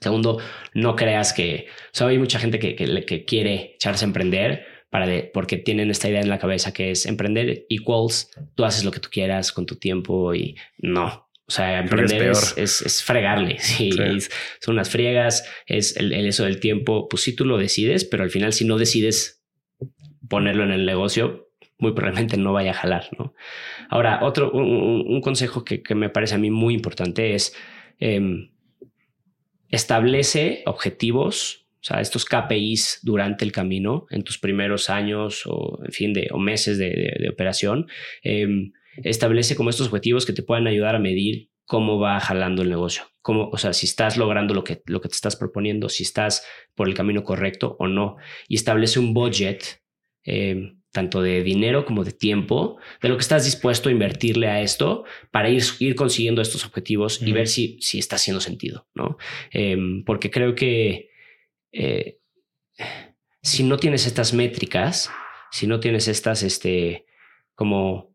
Segundo, no creas que, o sea, hay mucha gente que, que, quiere echarse a emprender para porque tienen esta idea en la cabeza que es emprender equals, tú haces lo que tú quieras con tu tiempo y no. O sea, emprender es, es, fregarle. Sí, son unas friegas, es el, eso del tiempo. Pues sí, tú lo decides, pero al final, si no decides ponerlo en el negocio, muy probablemente no vaya a jalar, ¿no? Ahora, otro, un, consejo que, que, me parece a mí muy importante es em, establece objetivos, o sea, estos KPIs durante el camino, en tus primeros años o, en fin, de, o meses de, de, operación. Em, establece como estos objetivos que te puedan ayudar a medir cómo va jalando el negocio, cómo, o sea, si estás logrando lo que, lo que te estás proponiendo, si estás por el camino correcto o no, y establece un budget em, tanto de dinero como de tiempo, de lo que estás dispuesto a invertirle a esto para ir, ir consiguiendo estos objetivos y ver si, si está haciendo sentido, ¿no? Em, porque creo que eh, si no tienes estas métricas, si no tienes estas, este, como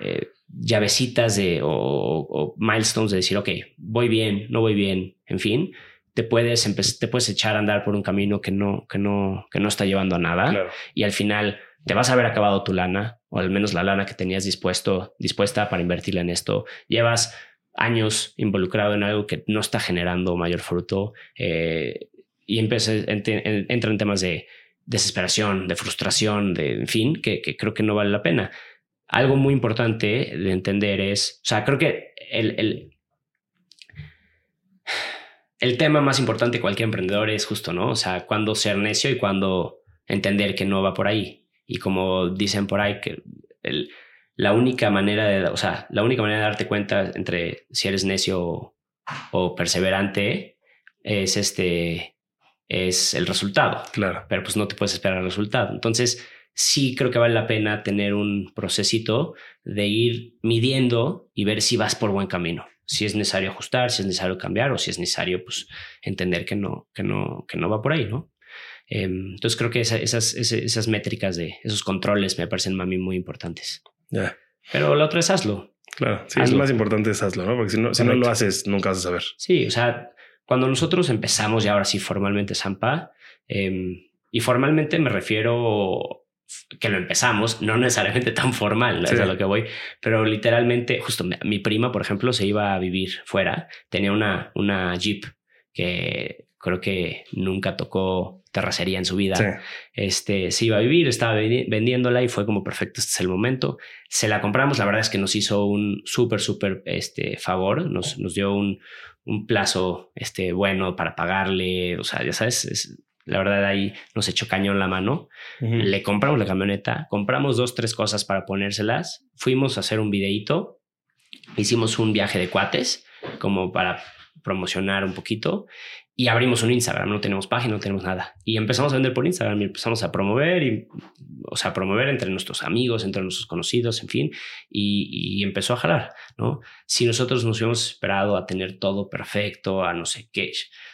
eh, llavecitas de, o, o, milestones de decir, ok, voy bien, no voy bien, en fin, te puedes, te puedes echar a andar por un camino que no, que no, que no está llevando a nada. Y al final te vas a haber acabado tu lana, o al menos la lana que tenías dispuesto, dispuesta para invertirla en esto. Llevas años involucrado en algo que no está generando mayor fruto eh, y entra en temas de desesperación, de frustración, de en fin, que, creo que no vale la pena. Algo muy importante de entender es, o sea, creo que el, el, el tema más importante de cualquier emprendedor es justo, ¿no? O sea, cuándo ser necio y cuándo entender que no va por ahí. Y como dicen por ahí, que la única manera de, o sea, la única manera de darte cuenta entre si eres necio o, perseverante es este, es el resultado. Claro. Pero pues no te puedes esperar el resultado. Entonces, sí creo que vale la pena tener un procesito de ir midiendo y ver si vas por buen camino. Si es necesario ajustar, si es necesario cambiar o si es necesario pues entender que no, que no, que no va por ahí, ¿no? Em, entonces creo que esas, esas, métricas de esos controles me parecen a mí muy importantes. Pero lo otro es hazlo. Claro, sí, lo más importante es hazlo, ¿no? Porque si no, si no lo haces, nunca vas a saber. Sí, o sea, cuando nosotros empezamos ya ahora sí formalmente Zampa, em, y formalmente me refiero que lo empezamos, no necesariamente tan formal, es a lo que voy, pero literalmente, justo mi prima, por ejemplo, se iba a vivir fuera, tenía una, una Jeep que creo que nunca tocó terracería en su vida. Este, se iba a vivir, estaba vendiéndola y fue como perfecto, este es el momento. Se la compramos, la verdad es que nos hizo un súper, súper este, favor, nos, nos dio un, un, plazo este, bueno para pagarle, o sea, ya sabes, la verdad ahí nos echó cañón la mano. Le compramos la camioneta, compramos dos, tres cosas para ponérselas, fuimos a hacer un videíto, hicimos un viaje de cuates como para promocionar un poquito y abrimos un Instagram, no tenemos página, no tenemos nada. Y empezamos a vender por Instagram y empezamos a promover, y, o sea, promover entre nuestros amigos, entre nuestros conocidos, en fin, y, empezó a jalar, ¿no? Si nosotros nos hubiéramos esperado a tener todo perfecto, a no sé qué,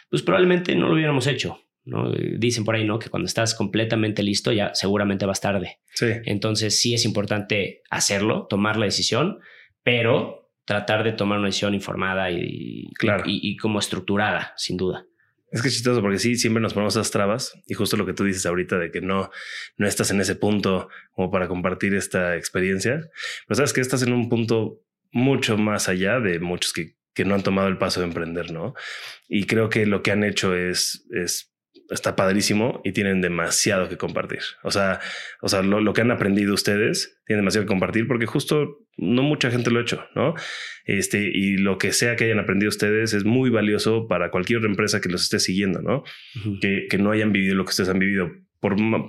pues probablemente no lo hubiéramos hecho, ¿no? Dicen por ahí, ¿no? Que cuando estás completamente listo ya seguramente vas tarde. Sí. Entonces sí es importante hacerlo, tomar la decisión, pero tratar de tomar una decisión informada y, claro. y, y como estructurada, sin duda. Es que es chistoso porque sí, siempre nos ponemos esas trabas y justo lo que tú dices ahorita de que no, no estás en ese punto como para compartir esta experiencia, pero sabes que estás en un punto mucho más allá de muchos que, que no han tomado el paso de emprender, ¿no? Y creo que lo que han hecho es, es está padrísimo y tienen demasiado que compartir. O sea, o sea, lo, que han aprendido ustedes tienen demasiado que compartir porque justo no mucha gente lo ha hecho, ¿no? Este, y lo que sea que hayan aprendido ustedes es muy valioso para cualquier empresa que los esté siguiendo, ¿no? que, que no hayan vivido lo que ustedes han vivido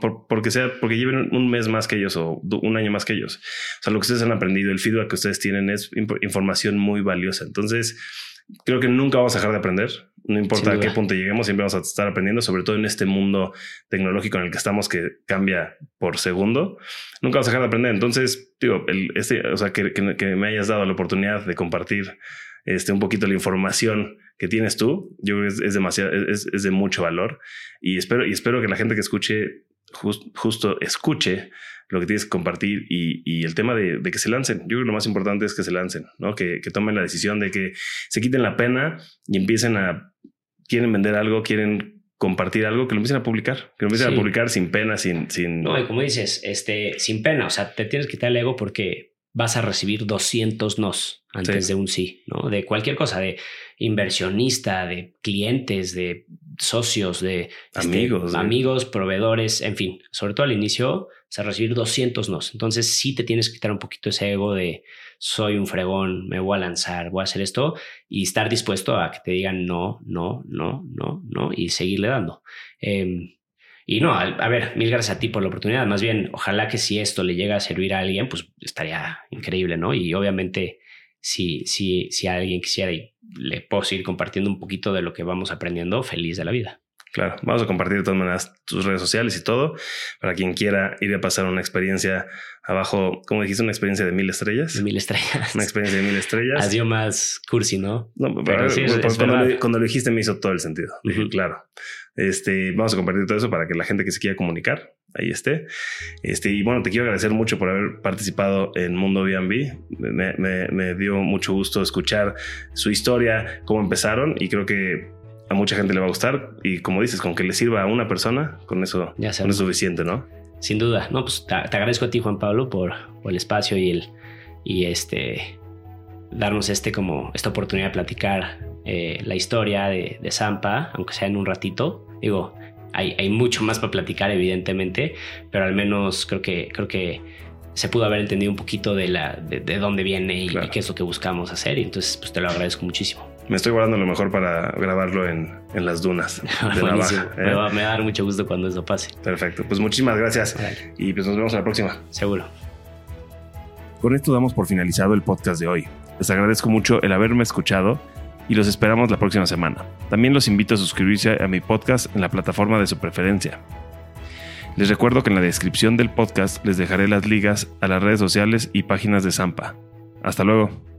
por, porque sea, porque lleven un mes más que ellos o un año más que ellos. O sea, lo que ustedes han aprendido, el feedback que ustedes tienen es información muy valiosa. Entonces, creo que nunca vamos a dejar de aprender. No importa a qué punto lleguemos, siempre vamos a estar aprendiendo, sobre todo en este mundo tecnológico en el que estamos, que cambia por segundo. Nunca vamos a dejar de aprender. Entonces, digo, el, este, o sea, que, que, me hayas dado la oportunidad de compartir este, un poquito la información que tienes tú, yo creo que es, demasiado, es, es, de mucho valor y espero, y espero que la gente que escuche justo escuche lo que tienes que compartir y, y el tema de, de, que se lancen. Yo creo que lo más importante es que se lancen, ¿no? Que, que, tomen la decisión de que se quiten la pena y empiecen a, quieren vender algo, quieren compartir algo, que lo empiecen a publicar, que lo empiecen a publicar sin pena, sin, sin... No, y como dices, este, sin pena, o sea, te tienes que quitar el ego porque vas a recibir 200 nos antes de un sí, ¿no? De cualquier cosa, de inversionista, de clientes, de socios, de este, amigos, amigos, proveedores, en fin, sobre todo al inicio, vas a recibir 200 nos. Entonces sí te tienes que quitar un poquito ese ego de soy un fregón, me voy a lanzar, voy a hacer esto y estar dispuesto a que te digan no, no, no, no, no y seguirle dando. Em, y no, a, ver, mil gracias a ti por la oportunidad. Más bien, ojalá que si esto le llega a servir a alguien, pues estaría increíble, ¿no? Y obviamente, si, si, si alguien quisiera y le puedo seguir compartiendo un poquito de lo que vamos aprendiendo, feliz de la vida. Claro, vamos a compartir de todas maneras tus redes sociales y todo para quien quiera ir a pasar una experiencia abajo, como dijiste, una experiencia de mil estrellas. Mil estrellas. Una experiencia de mil estrellas. Sido más cursi, ¿no? No, pero, sí, cuando, lo, dijiste me hizo todo el sentido. claro. Este, vamos a compartir todo eso para que la gente que se quiera comunicar ahí esté. Este, y bueno, te quiero agradecer mucho por haber participado en Mundo B&B. Me, me, me dio mucho gusto escuchar su historia, cómo empezaron y creo que a mucha gente le va a gustar y como dices, con que le sirva a una persona, con eso, ya es suficiente, ¿no? Sin duda, no, pues te, agradezco a ti, Juan Pablo, por, el espacio y el y este darnos este como esta oportunidad de platicar eh, la historia de, de, Zampa, aunque sea en un ratito. Digo, hay, hay mucho más para platicar, evidentemente, pero al menos creo que creo que se pudo haber entendido un poquito de la de, dónde viene y, qué es lo que buscamos hacer. Y entonces, pues te lo agradezco muchísimo. Me estoy guardando lo mejor para grabarlo en, en las dunas de la baja. ¿eh? me, va, a dar mucho gusto cuando eso pase. Perfecto. Pues muchísimas gracias. Y pues nos vemos a la próxima. Seguro. Con esto damos por finalizado el podcast de hoy. Les agradezco mucho el haberme escuchado y los esperamos la próxima semana. También los invito a suscribirse a mi podcast en la plataforma de su preferencia. Les recuerdo que en la descripción del podcast les dejaré las ligas a las redes sociales y páginas de Zampa. Hasta luego.